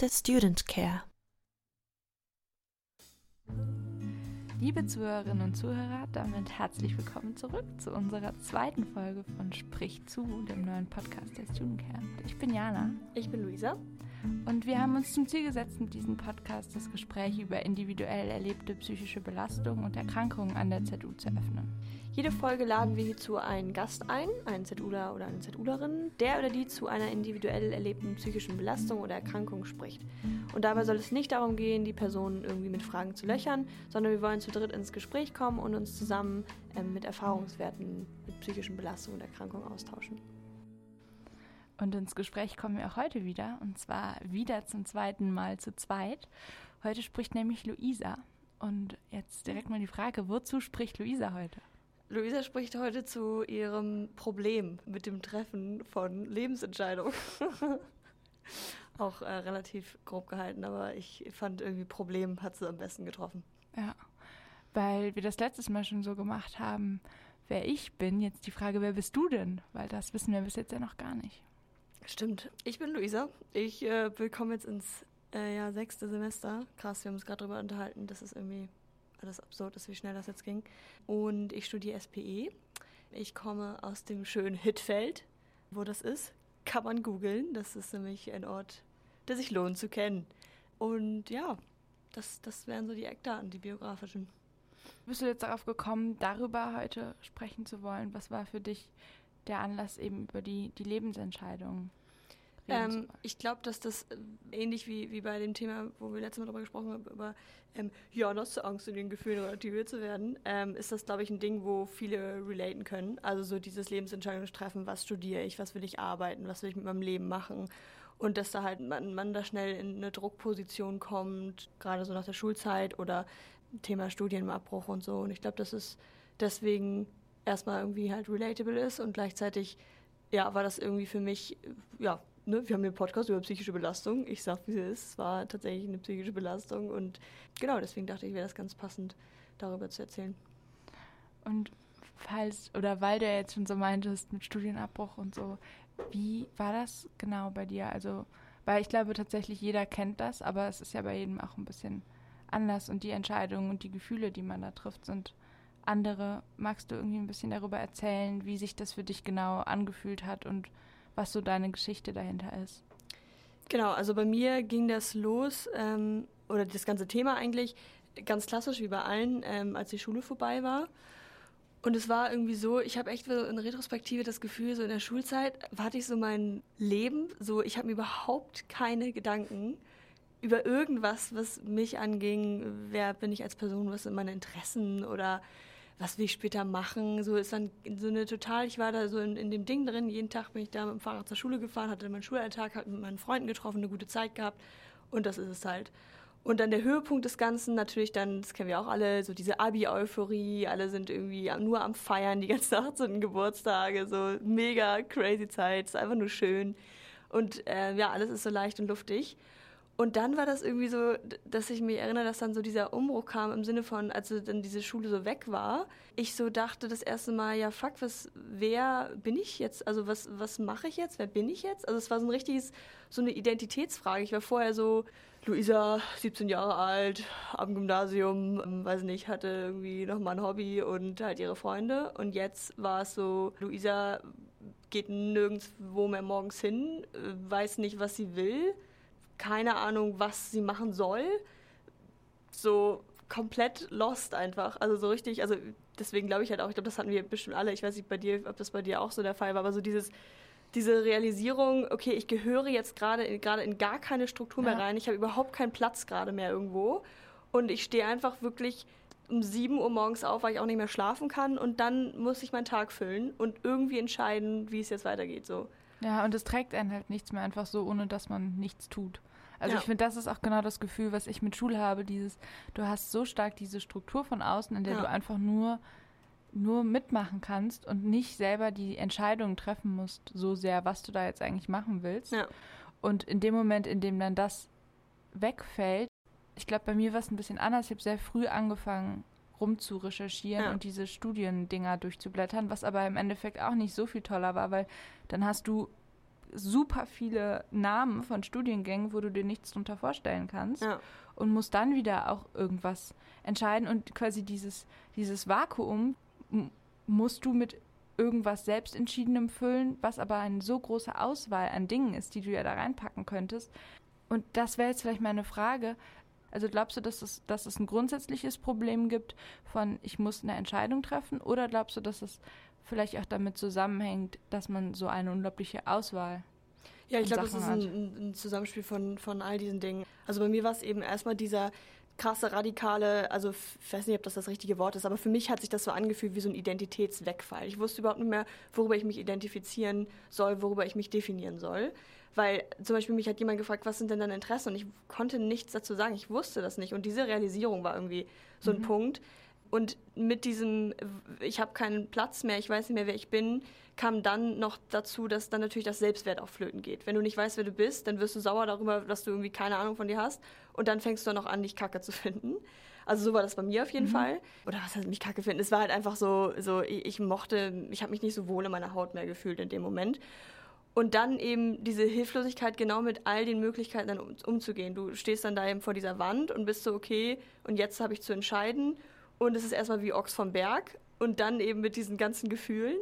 Der Student Care. Liebe Zuhörerinnen und Zuhörer, damit herzlich willkommen zurück zu unserer zweiten Folge von Sprich zu, dem neuen Podcast der Student Care. Ich bin Jana. Ich bin Luisa. Und wir haben uns zum Ziel gesetzt, mit diesem Podcast das Gespräch über individuell erlebte psychische Belastungen und Erkrankungen an der ZU zu öffnen. Jede Folge laden wir hierzu einen Gast ein, einen ZUler oder eine ZUlerin, der oder die zu einer individuell erlebten psychischen Belastung oder Erkrankung spricht. Und dabei soll es nicht darum gehen, die Person irgendwie mit Fragen zu löchern, sondern wir wollen zu dritt ins Gespräch kommen und uns zusammen ähm, mit Erfahrungswerten mit psychischen Belastungen und Erkrankungen austauschen. Und ins Gespräch kommen wir auch heute wieder, und zwar wieder zum zweiten Mal zu zweit. Heute spricht nämlich Luisa. Und jetzt direkt mal die Frage, wozu spricht Luisa heute? Luisa spricht heute zu ihrem Problem mit dem Treffen von Lebensentscheidungen. Auch äh, relativ grob gehalten, aber ich fand irgendwie Problem hat sie am besten getroffen. Ja, weil wir das letztes Mal schon so gemacht haben, wer ich bin. Jetzt die Frage, wer bist du denn? Weil das wissen wir bis jetzt ja noch gar nicht. Stimmt. Ich bin Luisa. Ich äh, willkommen jetzt ins äh, ja, sechste Semester. Krass, wir haben uns gerade darüber unterhalten, dass es irgendwie alles absurd ist, wie schnell das jetzt ging. Und ich studiere SPE. Ich komme aus dem schönen Hittfeld. Wo das ist, kann man googeln. Das ist nämlich ein Ort, der sich lohnt zu kennen. Und ja, das, das wären so die Eckdaten, die biografischen. Bist du jetzt darauf gekommen, darüber heute sprechen zu wollen? Was war für dich der Anlass eben über die, die Lebensentscheidungen? Ähm, ich glaube, dass das äh, ähnlich wie, wie bei dem Thema, wo wir letztes Mal darüber gesprochen haben, über ähm, ja, hast du Angst, in den Gefühlen relativiert zu werden, ähm, ist das, glaube ich, ein Ding, wo viele relaten können. Also so dieses Lebensentscheidungstreffen, was studiere ich, was will ich arbeiten, was will ich mit meinem Leben machen. Und dass da halt man, man da schnell in eine Druckposition kommt, gerade so nach der Schulzeit oder Thema Studienabbruch und so. Und ich glaube, dass es deswegen erstmal irgendwie halt relatable ist und gleichzeitig, ja, war das irgendwie für mich, ja, ne, wir haben den Podcast über psychische Belastung. Ich sag, wie es ist, es war tatsächlich eine psychische Belastung und genau, deswegen dachte ich, wäre das ganz passend, darüber zu erzählen. Und falls, oder weil du jetzt schon so meintest mit Studienabbruch und so, wie war das genau bei dir? Also, weil ich glaube tatsächlich jeder kennt das, aber es ist ja bei jedem auch ein bisschen anders und die Entscheidungen und die Gefühle, die man da trifft, sind andere. Magst du irgendwie ein bisschen darüber erzählen, wie sich das für dich genau angefühlt hat und was so deine Geschichte dahinter ist? Genau, also bei mir ging das los, ähm, oder das ganze Thema eigentlich, ganz klassisch wie bei allen, ähm, als die Schule vorbei war. Und es war irgendwie so, ich habe echt so in Retrospektive das Gefühl, so in der Schulzeit warte ich so mein Leben, so ich habe mir überhaupt keine Gedanken über irgendwas, was mich anging, wer bin ich als Person, was sind meine Interessen oder was will ich später machen. So ist dann so eine total, ich war da so in, in dem Ding drin, jeden Tag bin ich da mit dem Fahrrad zur Schule gefahren, hatte meinen Schulalltag, hatte mit meinen Freunden getroffen, eine gute Zeit gehabt und das ist es halt. Und dann der Höhepunkt des Ganzen natürlich dann, das kennen wir auch alle, so diese Abi-Euphorie, alle sind irgendwie nur am Feiern, die ganzen 18. Geburtstage, so mega crazy Zeit, ist einfach nur schön. Und äh, ja, alles ist so leicht und luftig. Und dann war das irgendwie so, dass ich mich erinnere, dass dann so dieser Umbruch kam im Sinne von, als dann diese Schule so weg war, ich so dachte das erste Mal, ja fuck, was, wer bin ich jetzt? Also was, was mache ich jetzt? Wer bin ich jetzt? Also es war so ein richtiges, so eine Identitätsfrage. Ich war vorher so, Luisa, 17 Jahre alt, am Gymnasium, ähm, weiß nicht, hatte irgendwie noch mal ein Hobby und halt ihre Freunde. Und jetzt war es so, Luisa geht nirgendwo mehr morgens hin, äh, weiß nicht, was sie will keine Ahnung, was sie machen soll. So komplett lost einfach. Also so richtig, also deswegen glaube ich halt auch, ich glaube, das hatten wir bestimmt alle. Ich weiß nicht bei dir, ob das bei dir auch so der Fall war, aber so dieses, diese Realisierung, okay, ich gehöre jetzt gerade gerade in gar keine Struktur mehr ja. rein, ich habe überhaupt keinen Platz gerade mehr irgendwo und ich stehe einfach wirklich um 7 Uhr morgens auf, weil ich auch nicht mehr schlafen kann und dann muss ich meinen Tag füllen und irgendwie entscheiden, wie es jetzt weitergeht so. Ja, und es trägt einen halt nichts mehr einfach so, ohne dass man nichts tut. Also ja. ich finde, das ist auch genau das Gefühl, was ich mit Schule habe, dieses, du hast so stark diese Struktur von außen, in der ja. du einfach nur nur mitmachen kannst und nicht selber die Entscheidungen treffen musst, so sehr, was du da jetzt eigentlich machen willst. Ja. Und in dem Moment, in dem dann das wegfällt, ich glaube, bei mir war es ein bisschen anders. Ich habe sehr früh angefangen, rumzurecherchieren ja. und diese Studiendinger durchzublättern, was aber im Endeffekt auch nicht so viel toller war, weil dann hast du super viele Namen von Studiengängen, wo du dir nichts drunter vorstellen kannst. Ja. Und musst dann wieder auch irgendwas entscheiden. Und quasi dieses, dieses Vakuum musst du mit irgendwas Selbstentschiedenem füllen, was aber eine so große Auswahl an Dingen ist, die du ja da reinpacken könntest. Und das wäre jetzt vielleicht meine Frage. Also glaubst du, dass es, dass es ein grundsätzliches Problem gibt von, ich muss eine Entscheidung treffen? Oder glaubst du, dass es vielleicht auch damit zusammenhängt, dass man so eine unglaubliche Auswahl ja, ich glaube, das ist ein, ein, Zusammenspiel von, von all diesen Dingen. Also bei mir war es eben erstmal dieser krasse, radikale, also ich weiß nicht, ob das das richtige Wort ist, aber für mich hat sich das so angefühlt wie so ein Identitätswegfall. Ich wusste überhaupt nicht mehr, worüber ich mich identifizieren soll, worüber ich mich definieren soll. Weil zum Beispiel mich hat jemand gefragt, was sind denn deine Interessen? Und ich konnte nichts dazu sagen. Ich wusste das nicht. Und diese Realisierung war irgendwie so ein mhm. Punkt. Und mit diesem, ich habe keinen Platz mehr, ich weiß nicht mehr, wer ich bin, kam dann noch dazu, dass dann natürlich das Selbstwert auch flöten geht. Wenn du nicht weißt, wer du bist, dann wirst du sauer darüber, dass du irgendwie keine Ahnung von dir hast. Und dann fängst du dann auch an, dich kacke zu finden. Also so war das bei mir auf jeden mhm. Fall. Oder was heißt mich kacke finden? Es war halt einfach so, so ich, ich mochte, ich habe mich nicht so wohl in meiner Haut mehr gefühlt in dem Moment. Und dann eben diese Hilflosigkeit genau mit all den Möglichkeiten dann um, umzugehen. Du stehst dann da eben vor dieser Wand und bist so, okay, und jetzt habe ich zu entscheiden. Und es ist erstmal wie Ochs vom Berg. Und dann eben mit diesen ganzen Gefühlen.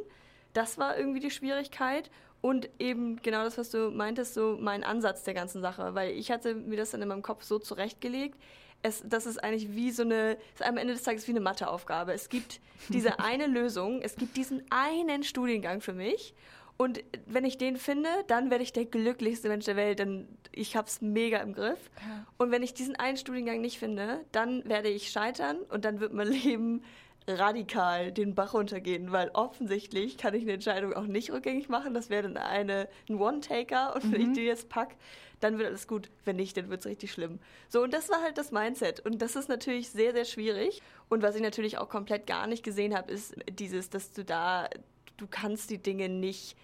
Das war irgendwie die Schwierigkeit. Und eben genau das, was du meintest, so mein Ansatz der ganzen Sache. Weil ich hatte mir das dann in meinem Kopf so zurechtgelegt. Es, das ist eigentlich wie so eine, ist am Ende des Tages wie eine Matheaufgabe. Es gibt diese eine Lösung, es gibt diesen einen Studiengang für mich. Und wenn ich den finde, dann werde ich der glücklichste Mensch der Welt, denn ich habe es mega im Griff. Ja. Und wenn ich diesen einen Studiengang nicht finde, dann werde ich scheitern und dann wird mein Leben radikal den Bach runtergehen, weil offensichtlich kann ich eine Entscheidung auch nicht rückgängig machen. Das wäre dann eine, ein One-Taker und mhm. wenn ich mhm. die jetzt packe, dann wird alles gut. Wenn nicht, dann wird es richtig schlimm. So, und das war halt das Mindset. Und das ist natürlich sehr, sehr schwierig. Und was ich natürlich auch komplett gar nicht gesehen habe, ist dieses, dass du da, du kannst die Dinge nicht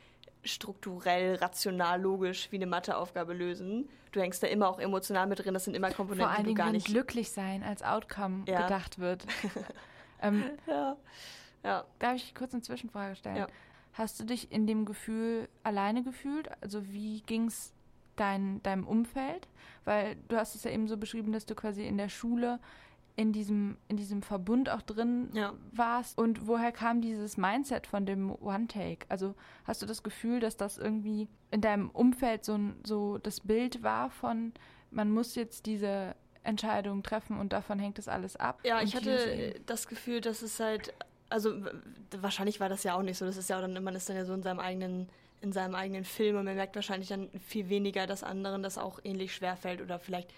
strukturell, rational, logisch wie eine Matheaufgabe lösen. Du hängst da immer auch emotional mit drin. Das sind immer Komponenten, Vor allen die du gar nicht. glücklich sein als Outcome ja. gedacht wird. Ähm, ja. ja. Darf ich kurz eine Zwischenfrage stellen? Ja. Hast du dich in dem Gefühl alleine gefühlt? Also wie ging es dein, deinem Umfeld? Weil du hast es ja eben so beschrieben, dass du quasi in der Schule in diesem, in diesem Verbund auch drin ja. warst. Und woher kam dieses Mindset von dem One-Take? Also hast du das Gefühl, dass das irgendwie in deinem Umfeld so, so das Bild war von, man muss jetzt diese Entscheidungen treffen und davon hängt das alles ab. Ja, ich hatte das Gefühl, dass es halt, also wahrscheinlich war das ja auch nicht so. Das ist ja auch dann, man ist dann ja so in seinem eigenen, in seinem eigenen Film und man merkt wahrscheinlich dann viel weniger, dass anderen das auch ähnlich schwer fällt oder vielleicht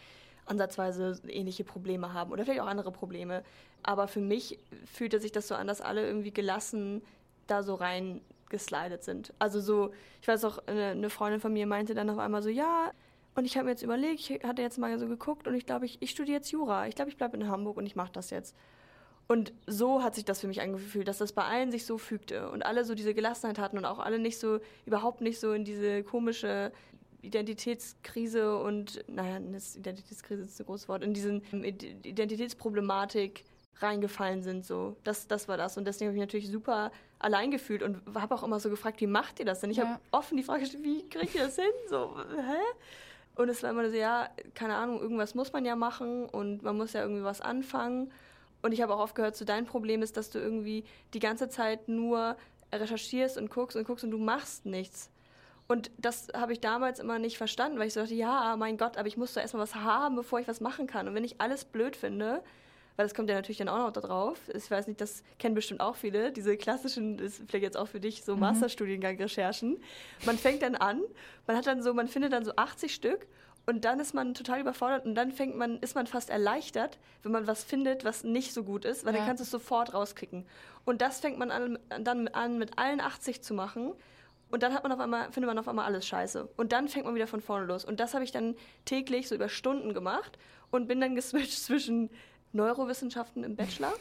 ansatzweise ähnliche Probleme haben oder vielleicht auch andere Probleme. Aber für mich fühlte sich das so an, dass alle irgendwie gelassen da so rein geslidet sind. Also so, ich weiß auch, eine Freundin von mir meinte dann auf einmal so, ja, und ich habe mir jetzt überlegt, ich hatte jetzt mal so geguckt und ich glaube, ich, ich studiere jetzt Jura. Ich glaube, ich bleibe in Hamburg und ich mache das jetzt. Und so hat sich das für mich angefühlt, dass das bei allen sich so fügte und alle so diese Gelassenheit hatten und auch alle nicht so, überhaupt nicht so in diese komische Identitätskrise und, naja, Identitätskrise ist ein großes Wort, in diesen Identitätsproblematik reingefallen sind. So, das, das war das. Und deswegen habe ich mich natürlich super allein gefühlt und habe auch immer so gefragt, wie macht ihr das denn? Ich ja. habe offen die Frage gestellt, wie kriegt ihr das hin? So, hä? Und es war immer so, ja, keine Ahnung, irgendwas muss man ja machen und man muss ja irgendwie was anfangen. Und ich habe auch oft gehört, so dein Problem ist, dass du irgendwie die ganze Zeit nur recherchierst und guckst und guckst und du machst nichts. Und das habe ich damals immer nicht verstanden, weil ich so dachte, ja, mein Gott, aber ich muss doch erstmal was haben, bevor ich was machen kann. Und wenn ich alles blöd finde, weil das kommt ja natürlich dann auch noch da drauf. Ich weiß nicht, das kennen bestimmt auch viele, diese klassischen, das ist vielleicht jetzt auch für dich so mhm. Masterstudiengang-Recherchen. Man fängt dann an, man hat dann so, man findet dann so 80 Stück und dann ist man total überfordert und dann fängt man, ist man fast erleichtert, wenn man was findet, was nicht so gut ist, weil ja. dann kannst du es sofort rauskicken. Und das fängt man an, dann an, mit allen 80 zu machen. Und dann hat man auf einmal, findet man auf einmal alles scheiße. Und dann fängt man wieder von vorne los. Und das habe ich dann täglich so über Stunden gemacht und bin dann geswitcht zwischen Neurowissenschaften im Bachelor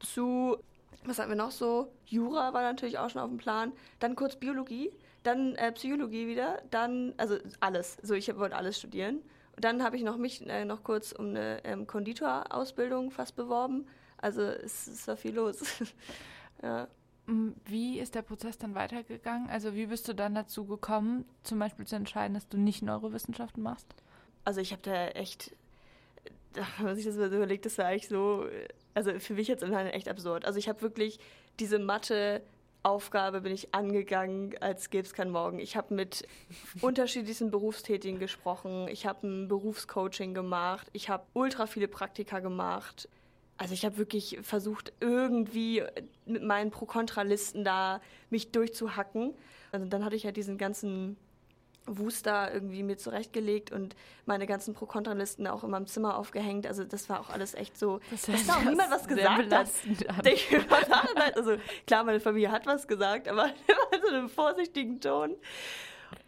zu, was hatten wir noch so? Jura war natürlich auch schon auf dem Plan. Dann kurz Biologie, dann äh, Psychologie wieder, dann, also alles. So, ich wollte alles studieren. Und dann habe ich noch mich äh, noch kurz um eine ähm, Konditorausbildung fast beworben. Also es, es war viel los. ja. Wie ist der Prozess dann weitergegangen? Also wie bist du dann dazu gekommen, zum Beispiel zu entscheiden, dass du nicht Neurowissenschaften machst? Also ich habe da echt, wenn man sich das mal so überlegt, das war eigentlich so, also für mich jetzt immerhin echt absurd. Also ich habe wirklich diese Mathe Aufgabe bin ich angegangen, als gäbe es keinen Morgen. Ich habe mit unterschiedlichsten Berufstätigen gesprochen. Ich habe ein Berufscoaching gemacht. Ich habe ultra viele Praktika gemacht. Also ich habe wirklich versucht, irgendwie mit meinen Pro-Kontra-Listen da mich durchzuhacken. Also dann hatte ich ja diesen ganzen Wooster irgendwie mir zurechtgelegt und meine ganzen Pro-Kontra-Listen auch in meinem Zimmer aufgehängt. Also das war auch alles echt so, das dass da auch niemand was gesagt hat. also klar, meine Familie hat was gesagt, aber immer in so einem vorsichtigen Ton.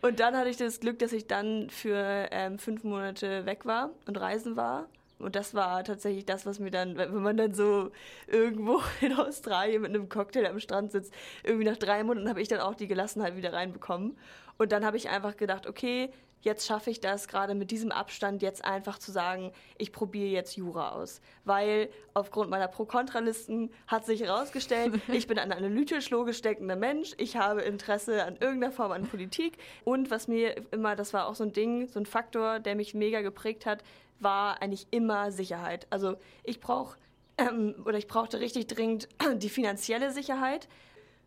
Und dann hatte ich das Glück, dass ich dann für ähm, fünf Monate weg war und reisen war. Und das war tatsächlich das, was mir dann, wenn man dann so irgendwo in Australien mit einem Cocktail am Strand sitzt, irgendwie nach drei Monaten habe ich dann auch die Gelassenheit wieder reinbekommen. Und dann habe ich einfach gedacht, okay, jetzt schaffe ich das gerade mit diesem Abstand jetzt einfach zu sagen, ich probiere jetzt Jura aus. Weil aufgrund meiner Pro-Kontra-Listen hat sich herausgestellt, ich bin ein analytisch logisch denkender Mensch, ich habe Interesse an irgendeiner Form an Politik. Und was mir immer, das war auch so ein Ding, so ein Faktor, der mich mega geprägt hat, war eigentlich immer Sicherheit. Also ich brauche ähm, oder ich brauchte richtig dringend die finanzielle Sicherheit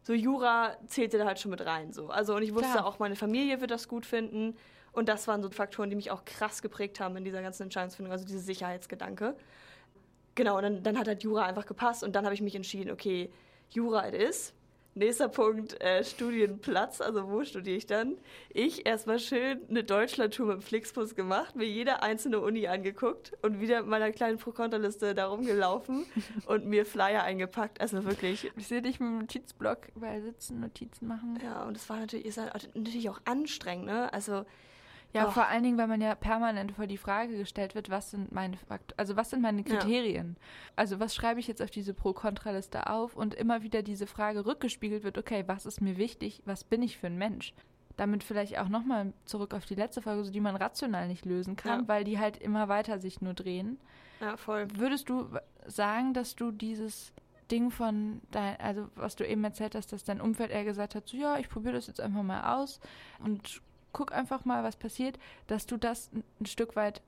so Jura zählte da halt schon mit rein. So. Also, und ich wusste Klar. auch, meine Familie wird das gut finden. Und das waren so Faktoren, die mich auch krass geprägt haben in dieser ganzen Entscheidungsfindung, also dieser Sicherheitsgedanke. Genau, und dann, dann hat halt Jura einfach gepasst und dann habe ich mich entschieden, okay, Jura it is. Nächster Punkt, äh, Studienplatz, also wo studiere ich dann? Ich erstmal schön eine Deutschlandtour mit dem Flixbus gemacht, mir jede einzelne Uni angeguckt und wieder in meiner kleinen Pro-Kontra-Liste da rumgelaufen und mir Flyer eingepackt. Also wirklich. Ich sehe dich mit dem Notizblock überall sitzen, Notizen machen. Ja, und es war natürlich, ist halt natürlich auch anstrengend, ne? Also ja, Och. vor allen Dingen, weil man ja permanent vor die Frage gestellt wird, was sind meine Fakt also was sind meine Kriterien? Ja. Also was schreibe ich jetzt auf diese Pro-Kontra-Liste auf und immer wieder diese Frage rückgespiegelt wird, okay, was ist mir wichtig, was bin ich für ein Mensch? Damit vielleicht auch nochmal zurück auf die letzte Frage, so die man rational nicht lösen kann, ja. weil die halt immer weiter sich nur drehen. Ja, voll. Würdest du sagen, dass du dieses Ding von dein, also was du eben erzählt hast, dass dein Umfeld eher gesagt hat, so ja, ich probiere das jetzt einfach mal aus und guck einfach mal, was passiert, dass du das ein Stück weit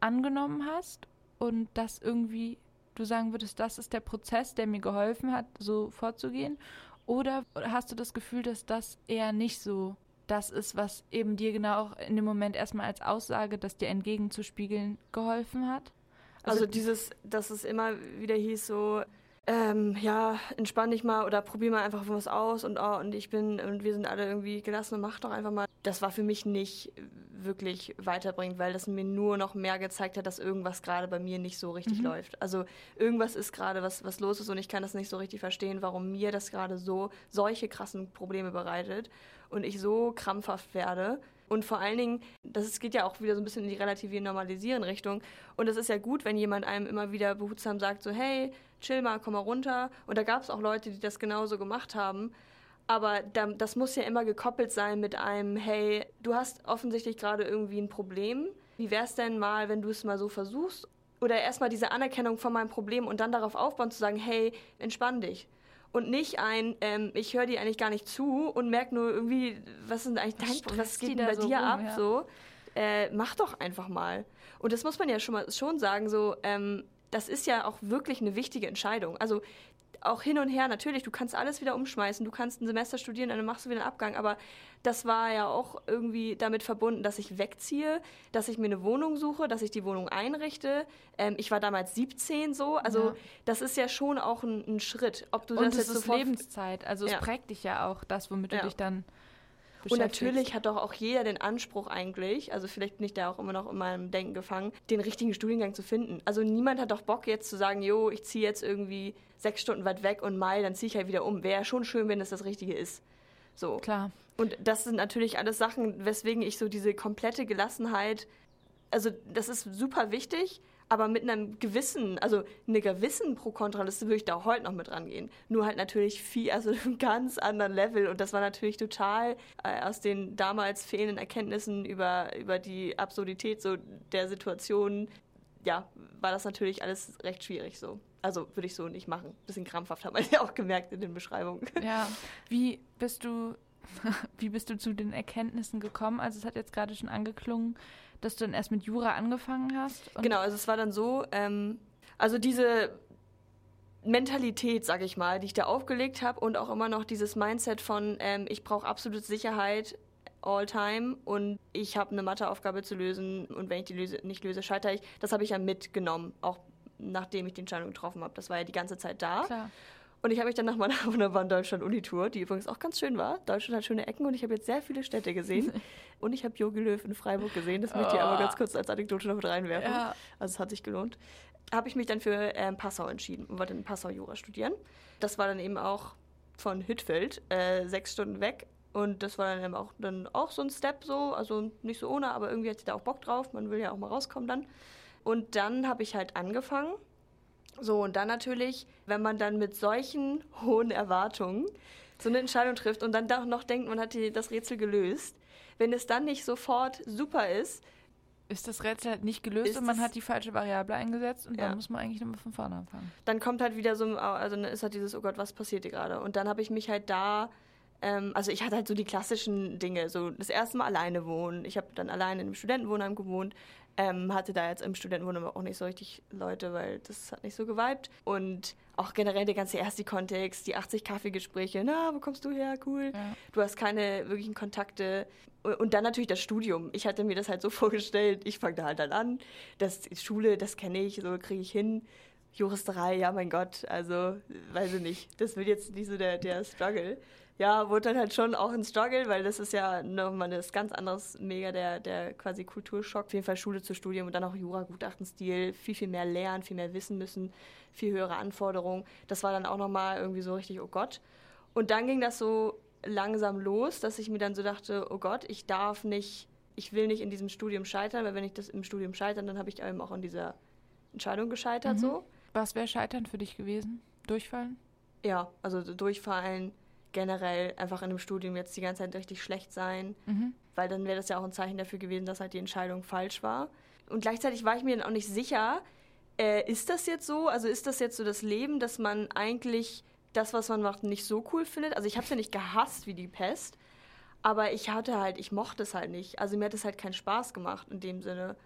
angenommen hast und dass irgendwie du sagen würdest, das ist der Prozess, der mir geholfen hat, so vorzugehen? Oder hast du das Gefühl, dass das eher nicht so das ist, was eben dir genau auch in dem Moment erstmal als Aussage, das dir entgegenzuspiegeln, geholfen hat? Also, also dieses, dass es immer wieder hieß so, ähm, ja, entspann dich mal oder probier mal einfach was aus und, oh, und ich bin und wir sind alle irgendwie gelassen und mach doch einfach mal. Das war für mich nicht wirklich weiterbringend, weil das mir nur noch mehr gezeigt hat, dass irgendwas gerade bei mir nicht so richtig mhm. läuft. Also irgendwas ist gerade, was, was los ist und ich kann das nicht so richtig verstehen, warum mir das gerade so solche krassen Probleme bereitet und ich so krampfhaft werde. Und vor allen Dingen, das geht ja auch wieder so ein bisschen in die relativieren, normalisieren Richtung. Und es ist ja gut, wenn jemand einem immer wieder behutsam sagt, so, hey, chill mal, komm mal runter. Und da gab es auch Leute, die das genauso gemacht haben. Aber das muss ja immer gekoppelt sein mit einem, hey, du hast offensichtlich gerade irgendwie ein Problem. Wie wäre es denn mal, wenn du es mal so versuchst? Oder erstmal diese Anerkennung von meinem Problem und dann darauf aufbauen zu sagen, hey, entspann dich. Und nicht ein, ähm, ich höre dir eigentlich gar nicht zu und merke nur irgendwie, was denn eigentlich dein Problem, was geht denn bei so dir rum, ab? Ja. So, äh, mach doch einfach mal. Und das muss man ja schon mal schon sagen, so, ähm, das ist ja auch wirklich eine wichtige Entscheidung. Also auch hin und her, natürlich, du kannst alles wieder umschmeißen, du kannst ein Semester studieren, dann machst du wieder einen Abgang, aber das war ja auch irgendwie damit verbunden, dass ich wegziehe, dass ich mir eine Wohnung suche, dass ich die Wohnung einrichte. Ähm, ich war damals 17 so, also ja. das ist ja schon auch ein, ein Schritt. Ob du und das jetzt ist Lebenszeit, also es ja. prägt dich ja auch, das, womit ja. du dich dann und natürlich hat doch auch jeder den Anspruch eigentlich, also vielleicht bin ich da auch immer noch in meinem Denken gefangen, den richtigen Studiengang zu finden. Also niemand hat doch Bock jetzt zu sagen, jo, ich ziehe jetzt irgendwie sechs Stunden weit weg und Mai, dann ziehe ich halt wieder um. Wäre schon schön, wenn das das Richtige ist. So. Klar. Und das sind natürlich alles Sachen, weswegen ich so diese komplette Gelassenheit, also das ist super wichtig, aber mit einem gewissen, also einer gewissen Pro-Kontra-Liste würde ich da heute noch mit rangehen. Nur halt natürlich viel, also einem ganz anderen Level. Und das war natürlich total äh, aus den damals fehlenden Erkenntnissen über, über die Absurdität so der Situation, ja, war das natürlich alles recht schwierig so. Also würde ich so nicht machen. Bisschen krampfhaft hat man ja auch gemerkt in den Beschreibungen. Ja, wie bist du, wie bist du zu den Erkenntnissen gekommen? Also es hat jetzt gerade schon angeklungen, dass du dann erst mit Jura angefangen hast. genau, also es war dann so, ähm, also diese Mentalität, sag ich mal, die ich da aufgelegt habe und auch immer noch dieses Mindset von, ähm, ich brauche absolute Sicherheit all time und ich habe eine Matheaufgabe zu lösen und wenn ich die löse, nicht löse, scheitere ich. Das habe ich ja mitgenommen, auch nachdem ich die Entscheidung getroffen habe. Das war ja die ganze Zeit da. Klar. Und ich habe mich dann nach meiner wunderbaren Deutschland-Unitour, die übrigens auch ganz schön war. Deutschland hat schöne Ecken und ich habe jetzt sehr viele Städte gesehen. und ich habe Jogi Löw in Freiburg gesehen. Das möchte ich aber ganz kurz als Anekdote noch mit reinwerfen. Ja. Also es hat sich gelohnt. Habe ich mich dann für ähm, Passau entschieden und wollte in Passau Jura studieren. Das war dann eben auch von Hüttfeld, äh, sechs Stunden weg. Und das war dann eben auch, dann auch so ein Step so, also nicht so ohne, aber irgendwie hatte ich da auch Bock drauf. Man will ja auch mal rauskommen dann. Und dann habe ich halt angefangen so, und dann natürlich, wenn man dann mit solchen hohen Erwartungen so eine Entscheidung trifft und dann doch noch denkt, man hat die, das Rätsel gelöst, wenn es dann nicht sofort super ist, ist das Rätsel halt nicht gelöst und man hat die falsche Variable eingesetzt und ja. dann muss man eigentlich nochmal von vorne anfangen. Dann kommt halt wieder so, also dann ist halt dieses, oh Gott, was passiert hier gerade? Und dann habe ich mich halt da, ähm, also ich hatte halt so die klassischen Dinge, so das erste Mal alleine wohnen. Ich habe dann alleine in einem Studentenwohnheim gewohnt. Ähm, hatte da jetzt im Studentenwohnheim auch nicht so richtig Leute, weil das hat nicht so geweibt. Und auch generell der ganze Ersti-Kontext, die 80 Kaffeegespräche, na, wo kommst du her, cool. Ja. Du hast keine wirklichen Kontakte. Und dann natürlich das Studium. Ich hatte mir das halt so vorgestellt, ich fange da halt dann an. Das Schule, das kenne ich, so kriege ich hin. Juristerei, ja mein Gott, also weiß ich nicht. Das wird jetzt nicht so der, der Struggle ja, wurde dann halt schon auch ein Struggle, weil das ist ja nochmal ein ganz anderes, mega der, der quasi Kulturschock. Auf jeden Fall Schule zu Studium und dann auch Jura, Gutachtenstil, viel, viel mehr lernen, viel mehr wissen müssen, viel höhere Anforderungen. Das war dann auch nochmal irgendwie so richtig, oh Gott. Und dann ging das so langsam los, dass ich mir dann so dachte, oh Gott, ich darf nicht, ich will nicht in diesem Studium scheitern, weil wenn ich das im Studium scheitern, dann habe ich eben auch an dieser Entscheidung gescheitert mhm. so. Was wäre Scheitern für dich gewesen? Durchfallen? Ja, also durchfallen, generell einfach in einem Studium jetzt die ganze Zeit richtig schlecht sein, mhm. weil dann wäre das ja auch ein Zeichen dafür gewesen, dass halt die Entscheidung falsch war. Und gleichzeitig war ich mir dann auch nicht sicher, äh, ist das jetzt so? Also ist das jetzt so das Leben, dass man eigentlich das, was man macht, nicht so cool findet? Also ich habe es ja nicht gehasst wie die Pest, aber ich hatte halt, ich mochte es halt nicht. Also mir hat es halt keinen Spaß gemacht in dem Sinne.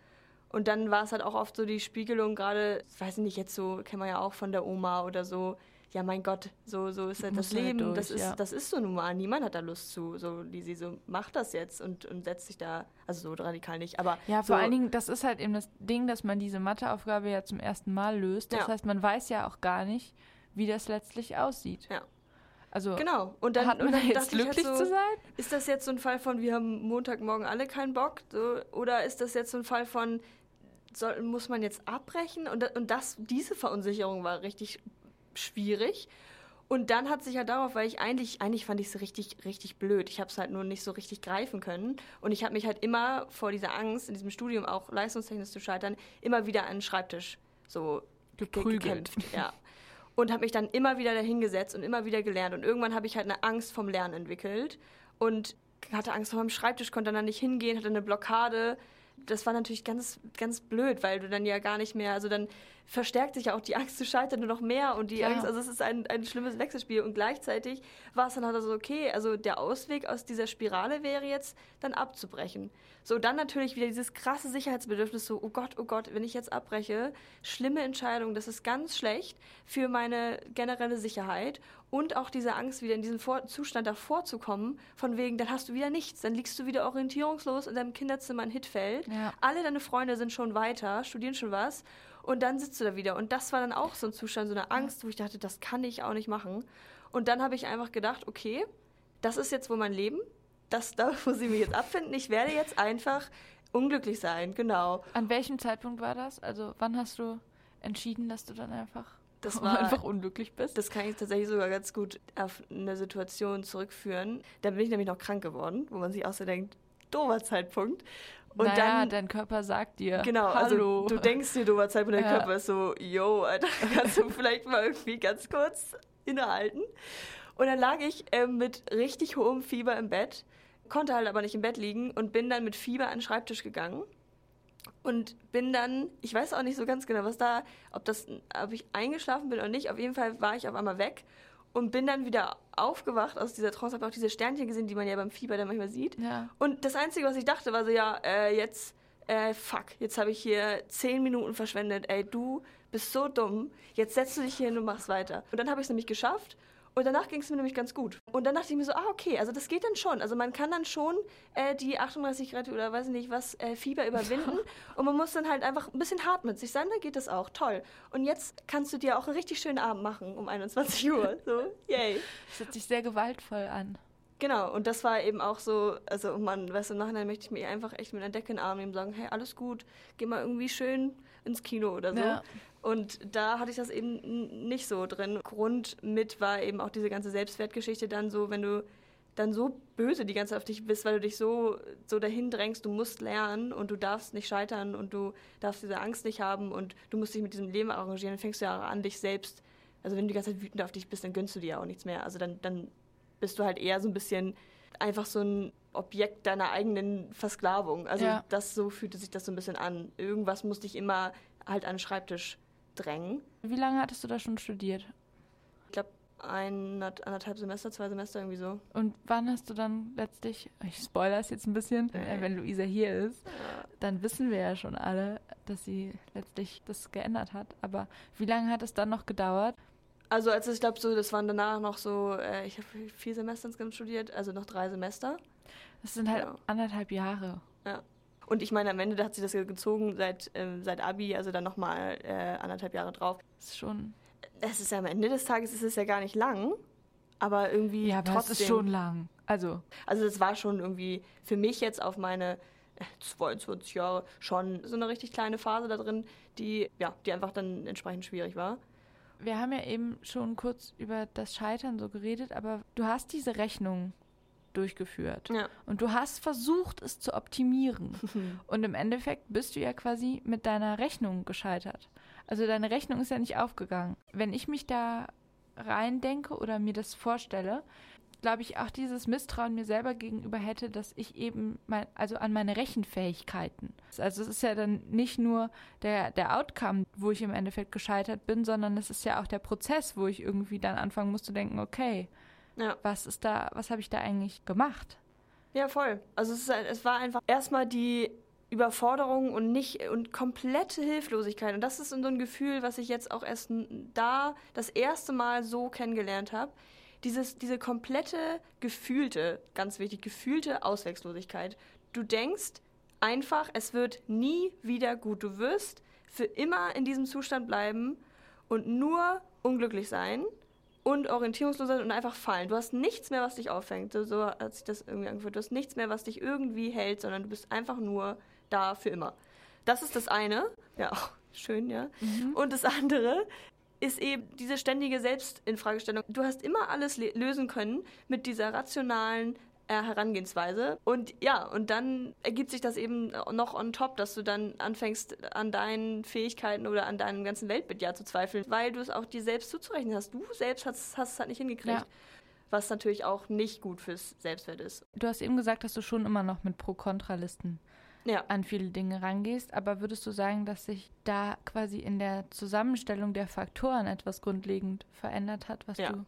Und dann war es halt auch oft so die Spiegelung, gerade, ich weiß nicht, jetzt so, kennen wir ja auch von der Oma oder so, ja mein Gott, so, so ist halt das Leben, durch, das, ist, ja. das ist so nun mal, niemand hat da Lust zu, so die sie so macht das jetzt und, und setzt sich da, also so radikal nicht, aber Ja, so, vor allen Dingen, das ist halt eben das Ding, dass man diese Matheaufgabe ja zum ersten Mal löst, das ja. heißt, man weiß ja auch gar nicht, wie das letztlich aussieht. Ja. Also genau. Und dann, hat man und dann jetzt glücklich halt so, zu sein? Ist das jetzt so ein Fall von, wir haben Montagmorgen alle keinen Bock? So, oder ist das jetzt so ein Fall von, soll, muss man jetzt abbrechen? Und, und das, diese Verunsicherung war richtig schwierig. Und dann hat sich ja darauf, weil ich eigentlich, eigentlich fand ich es richtig, richtig blöd. Ich habe es halt nur nicht so richtig greifen können. Und ich habe mich halt immer vor dieser Angst, in diesem Studium auch leistungstechnisch zu scheitern, immer wieder an den Schreibtisch so geprügelt. gekämpft. Ja. Und habe mich dann immer wieder dahingesetzt und immer wieder gelernt. Und irgendwann habe ich halt eine Angst vom Lernen entwickelt und hatte Angst vor meinem Schreibtisch, konnte dann nicht hingehen, hatte eine Blockade. Das war natürlich ganz, ganz blöd, weil du dann ja gar nicht mehr, also dann verstärkt sich ja auch die Angst zu scheitern nur noch mehr und die ja. Angst, also es ist ein, ein schlimmes Wechselspiel und gleichzeitig war es dann halt so, okay, also der Ausweg aus dieser Spirale wäre jetzt dann abzubrechen. So, dann natürlich wieder dieses krasse Sicherheitsbedürfnis, so, oh Gott, oh Gott, wenn ich jetzt abbreche, schlimme Entscheidung, das ist ganz schlecht für meine generelle Sicherheit und auch diese Angst, wieder in diesen Vor Zustand davor zu kommen, von wegen, dann hast du wieder nichts, dann liegst du wieder orientierungslos in deinem Kinderzimmer in Hitfeld, ja. alle deine Freunde sind schon weiter, studieren schon was und dann sitzt du da wieder. Und das war dann auch so ein Zustand, so eine Angst, wo ich dachte, das kann ich auch nicht machen. Und dann habe ich einfach gedacht, okay, das ist jetzt wohl mein Leben. Das, da muss ich mich jetzt abfinden. Ich werde jetzt einfach unglücklich sein, genau. An welchem Zeitpunkt war das? Also wann hast du entschieden, dass du dann einfach, das war, einfach unglücklich bist? Das kann ich tatsächlich sogar ganz gut auf eine Situation zurückführen. Da bin ich nämlich noch krank geworden, wo man sich auch so denkt, doofer Zeitpunkt. Und naja, dann, dein Körper sagt dir, genau, also Hallo. Also, du denkst dir, du war Zeit, und dein ja. Körper ist so, yo, Alter, kannst du vielleicht mal irgendwie ganz kurz innehalten? Und dann lag ich äh, mit richtig hohem Fieber im Bett, konnte halt aber nicht im Bett liegen und bin dann mit Fieber an den Schreibtisch gegangen und bin dann, ich weiß auch nicht so ganz genau, was da, ob das, ob ich eingeschlafen bin oder nicht. Auf jeden Fall war ich auf einmal weg und bin dann wieder aufgewacht aus dieser Trance, habe auch diese Sternchen gesehen, die man ja beim Fieber dann manchmal sieht. Ja. Und das Einzige, was ich dachte, war so, ja, äh, jetzt, äh, fuck, jetzt habe ich hier zehn Minuten verschwendet. Ey, du bist so dumm. Jetzt setzt du dich hier hin und machst weiter. Und dann habe ich es nämlich geschafft und danach ging es mir nämlich ganz gut. Und dann dachte ich mir so, ah, okay, also das geht dann schon. Also man kann dann schon äh, die 38 Grad oder weiß ich nicht was, äh, Fieber überwinden. und man muss dann halt einfach ein bisschen hart mit sich sein, dann geht das auch. Toll. Und jetzt kannst du dir auch einen richtig schönen Abend machen um 21 Uhr. So, yay. Das hört sich sehr gewaltvoll an. Genau, und das war eben auch so, also man, weißt du, im Nachhinein möchte ich mir einfach echt mit einer Decke in den Arm nehmen und sagen, hey, alles gut, geh mal irgendwie schön ins Kino oder so. Ja. Und da hatte ich das eben nicht so drin. Grund mit war eben auch diese ganze Selbstwertgeschichte dann so, wenn du dann so böse die ganze Zeit auf dich bist, weil du dich so, so dahin drängst, du musst lernen und du darfst nicht scheitern und du darfst diese Angst nicht haben und du musst dich mit diesem Leben arrangieren, dann fängst du ja an, dich selbst, also wenn du die ganze Zeit wütend auf dich bist, dann gönnst du dir ja auch nichts mehr. Also dann, dann bist du halt eher so ein bisschen einfach so ein Objekt deiner eigenen Versklavung. Also ja. das so fühlte sich das so ein bisschen an. Irgendwas musste ich immer halt an den Schreibtisch drängen. Wie lange hattest du da schon studiert? Ich glaube, ein, anderthalb Semester, zwei Semester irgendwie so. Und wann hast du dann letztlich, ich spoilere es jetzt ein bisschen, äh, wenn Luisa hier ist, dann wissen wir ja schon alle, dass sie letztlich das geändert hat. Aber wie lange hat es dann noch gedauert? Also als ich glaube so, das waren danach noch so, äh, ich habe vier Semester insgesamt studiert, also noch drei Semester. Das sind halt ja. anderthalb Jahre. Ja. Und ich meine, am Ende hat sie das gezogen seit, ähm, seit Abi, also dann nochmal äh, anderthalb Jahre drauf. Das ist schon. Es ist ja am Ende des Tages ist es ja gar nicht lang, aber irgendwie. Ja, aber trotzdem, es ist schon lang. Also. Also es war schon irgendwie für mich jetzt auf meine 22 äh, Jahre schon so eine richtig kleine Phase da drin, die, ja, die einfach dann entsprechend schwierig war. Wir haben ja eben schon kurz über das Scheitern so geredet, aber du hast diese Rechnung durchgeführt. Ja. Und du hast versucht, es zu optimieren. Und im Endeffekt bist du ja quasi mit deiner Rechnung gescheitert. Also deine Rechnung ist ja nicht aufgegangen. Wenn ich mich da reindenke oder mir das vorstelle, glaube ich, auch dieses Misstrauen mir selber gegenüber hätte, dass ich eben mein, also an meine Rechenfähigkeiten. Also es ist ja dann nicht nur der, der Outcome, wo ich im Endeffekt gescheitert bin, sondern es ist ja auch der Prozess, wo ich irgendwie dann anfangen muss zu denken, okay, ja. Was ist da, was habe ich da eigentlich gemacht? Ja, voll. Also es, ist, es war einfach erstmal die Überforderung und nicht und komplette Hilflosigkeit. Und das ist so ein Gefühl, was ich jetzt auch erst da das erste Mal so kennengelernt habe. Dieses, diese komplette gefühlte, ganz wichtig, gefühlte Ausweglosigkeit. Du denkst einfach, es wird nie wieder gut. Du wirst für immer in diesem Zustand bleiben und nur unglücklich sein und orientierungslos sein und einfach fallen. Du hast nichts mehr, was dich auffängt. So hat sich das irgendwie angefühlt. Du hast nichts mehr, was dich irgendwie hält, sondern du bist einfach nur da für immer. Das ist das eine. Ja, auch schön, ja. Mhm. Und das andere ist eben diese ständige Selbstinfragestellung. Du hast immer alles lösen können mit dieser rationalen, Herangehensweise. Und ja, und dann ergibt sich das eben noch on top, dass du dann anfängst, an deinen Fähigkeiten oder an deinem ganzen Weltbild ja zu zweifeln, weil du es auch dir selbst zuzurechnen hast. Du selbst hast, hast es halt nicht hingekriegt. Ja. Was natürlich auch nicht gut fürs Selbstwert ist. Du hast eben gesagt, dass du schon immer noch mit Pro-Kontra-Listen ja. an viele Dinge rangehst, aber würdest du sagen, dass sich da quasi in der Zusammenstellung der Faktoren etwas grundlegend verändert hat, was ja. du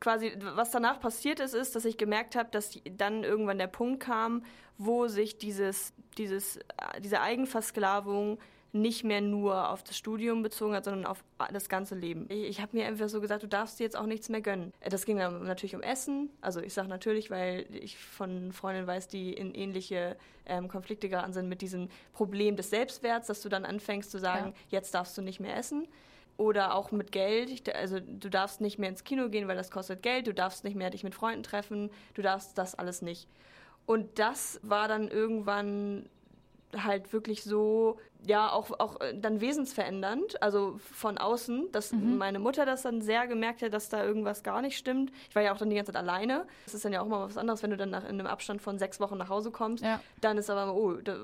quasi, was danach passiert ist, ist, dass ich gemerkt habe, dass dann irgendwann der Punkt kam, wo sich dieses, dieses, diese Eigenversklavung nicht mehr nur auf das Studium bezogen hat, sondern auf das ganze Leben. Ich, ich habe mir einfach so gesagt, du darfst dir jetzt auch nichts mehr gönnen. Das ging dann natürlich um Essen. Also ich sage natürlich, weil ich von Freundinnen weiß, die in ähnliche ähm, Konflikte geraten sind mit diesem Problem des Selbstwerts, dass du dann anfängst zu sagen, ja. jetzt darfst du nicht mehr essen. Oder auch mit Geld. Also du darfst nicht mehr ins Kino gehen, weil das kostet Geld. Du darfst nicht mehr dich mit Freunden treffen. Du darfst das alles nicht. Und das war dann irgendwann halt wirklich so, ja, auch, auch äh, dann wesensverändernd, also von außen, dass mhm. meine Mutter das dann sehr gemerkt hat, dass da irgendwas gar nicht stimmt. Ich war ja auch dann die ganze Zeit alleine. Das ist dann ja auch mal was anderes, wenn du dann nach, in einem Abstand von sechs Wochen nach Hause kommst. Ja. Dann ist aber, oh, da,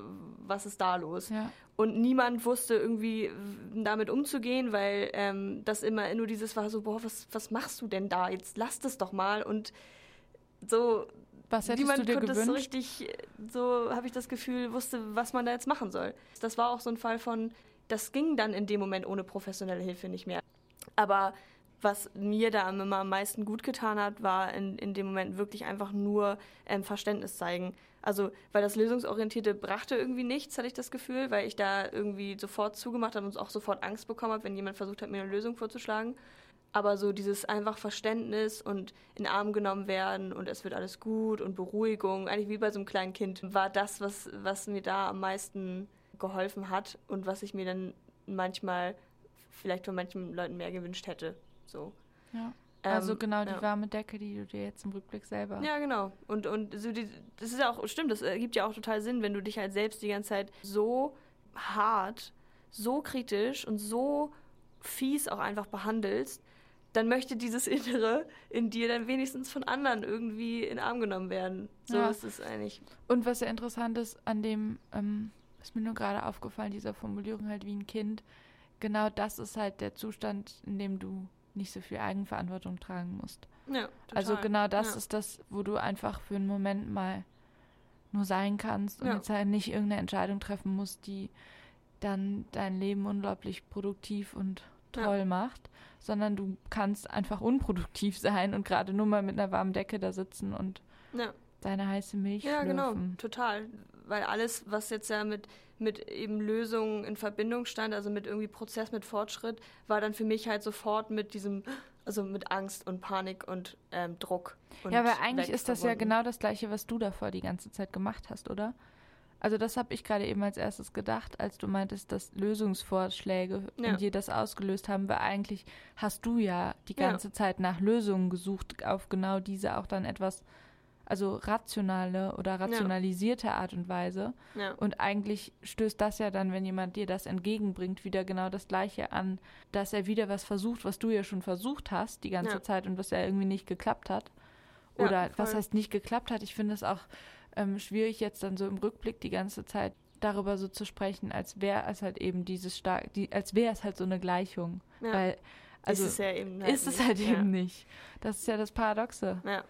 was ist da los? Ja und niemand wusste irgendwie damit umzugehen, weil ähm, das immer nur dieses war so, boah, was, was machst du denn da? Jetzt lass das doch mal und so, Was hättest niemand du dir gewünscht? so richtig, so habe ich das Gefühl, wusste, was man da jetzt machen soll. Das war auch so ein Fall von, das ging dann in dem Moment ohne professionelle Hilfe nicht mehr. Aber was mir da immer am meisten gut getan hat, war in, in dem Moment wirklich einfach nur ähm, Verständnis zeigen. Also, weil das Lösungsorientierte brachte irgendwie nichts, hatte ich das Gefühl, weil ich da irgendwie sofort zugemacht habe und auch sofort Angst bekommen habe, wenn jemand versucht hat, mir eine Lösung vorzuschlagen. Aber so dieses einfach Verständnis und in Arm genommen werden und es wird alles gut und Beruhigung, eigentlich wie bei so einem kleinen Kind, war das, was, was mir da am meisten geholfen hat und was ich mir dann manchmal vielleicht von manchen Leuten mehr gewünscht hätte. So. Ja. Also ähm, genau die ja. warme Decke, die du dir jetzt im Rückblick selber. Ja, genau. Und, und so die, das ist ja auch, stimmt, das ergibt ja auch total Sinn, wenn du dich halt selbst die ganze Zeit so hart, so kritisch und so fies auch einfach behandelst, dann möchte dieses Innere in dir dann wenigstens von anderen irgendwie in den Arm genommen werden. So ja. ist es eigentlich. Und was ja interessant ist an dem, ähm, ist mir nur gerade aufgefallen, dieser Formulierung halt wie ein Kind, genau das ist halt der Zustand, in dem du nicht so viel Eigenverantwortung tragen musst. Ja, total. Also genau das ja. ist das, wo du einfach für einen Moment mal nur sein kannst und ja. jetzt halt nicht irgendeine Entscheidung treffen musst, die dann dein Leben unglaublich produktiv und toll ja. macht, sondern du kannst einfach unproduktiv sein und gerade nur mal mit einer warmen Decke da sitzen und ja. deine heiße Milch Ja, genau, schlürfen. genau, total. Weil alles, was jetzt ja mit, mit eben Lösungen in Verbindung stand, also mit irgendwie Prozess, mit Fortschritt, war dann für mich halt sofort mit diesem, also mit Angst und Panik und ähm, Druck. Und ja, aber eigentlich ist das verbunden. ja genau das Gleiche, was du davor die ganze Zeit gemacht hast, oder? Also das habe ich gerade eben als erstes gedacht, als du meintest, dass Lösungsvorschläge ja. in dir das ausgelöst haben, weil eigentlich hast du ja die ganze ja. Zeit nach Lösungen gesucht, auf genau diese auch dann etwas, also rationale oder rationalisierte ja. Art und Weise. Und eigentlich stößt das ja dann, wenn jemand dir das entgegenbringt, wieder genau das Gleiche an, dass er wieder was versucht, was du ja schon versucht hast die ganze Zeit und was ja irgendwie nicht geklappt hat. Oder was heißt nicht geklappt hat? Ich finde es auch ähm, schwierig, jetzt dann so im Rückblick die ganze Zeit darüber so zu sprechen, als wäre es halt eben dieses stark, die, als wäre es halt so eine Gleichung. Ja. Weil, also ist es, ja eben halt ist es halt eben nicht. Das ist ja das Paradoxe. Ja.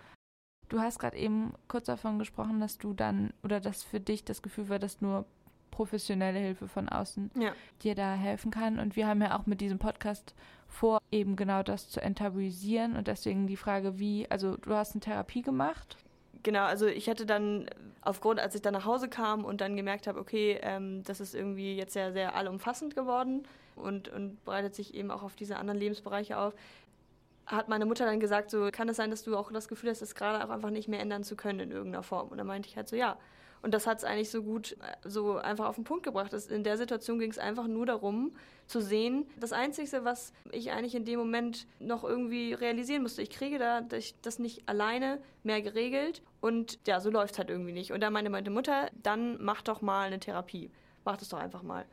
Du hast gerade eben kurz davon gesprochen, dass du dann oder dass für dich das Gefühl war, dass nur professionelle Hilfe von außen ja. dir da helfen kann. Und wir haben ja auch mit diesem Podcast vor, eben genau das zu enttabuisieren. Und deswegen die Frage, wie, also du hast eine Therapie gemacht genau, also ich hatte dann aufgrund, als ich dann nach Hause kam und dann gemerkt habe, okay, ähm, das ist irgendwie jetzt sehr, sehr allumfassend geworden und, und breitet sich eben auch auf diese anderen Lebensbereiche auf, hat meine Mutter dann gesagt, so kann es sein, dass du auch das Gefühl hast, das gerade auch einfach nicht mehr ändern zu können in irgendeiner Form. Und dann meinte ich halt so, ja. Und das hat es eigentlich so gut, äh, so einfach auf den Punkt gebracht. In der Situation ging es einfach nur darum, zu sehen, das Einzige, was ich eigentlich in dem Moment noch irgendwie realisieren musste, ich kriege da das nicht alleine mehr geregelt und ja, so läuft es halt irgendwie nicht. Und dann meinte meine Mutter, dann mach doch mal eine Therapie. Mach das doch einfach mal.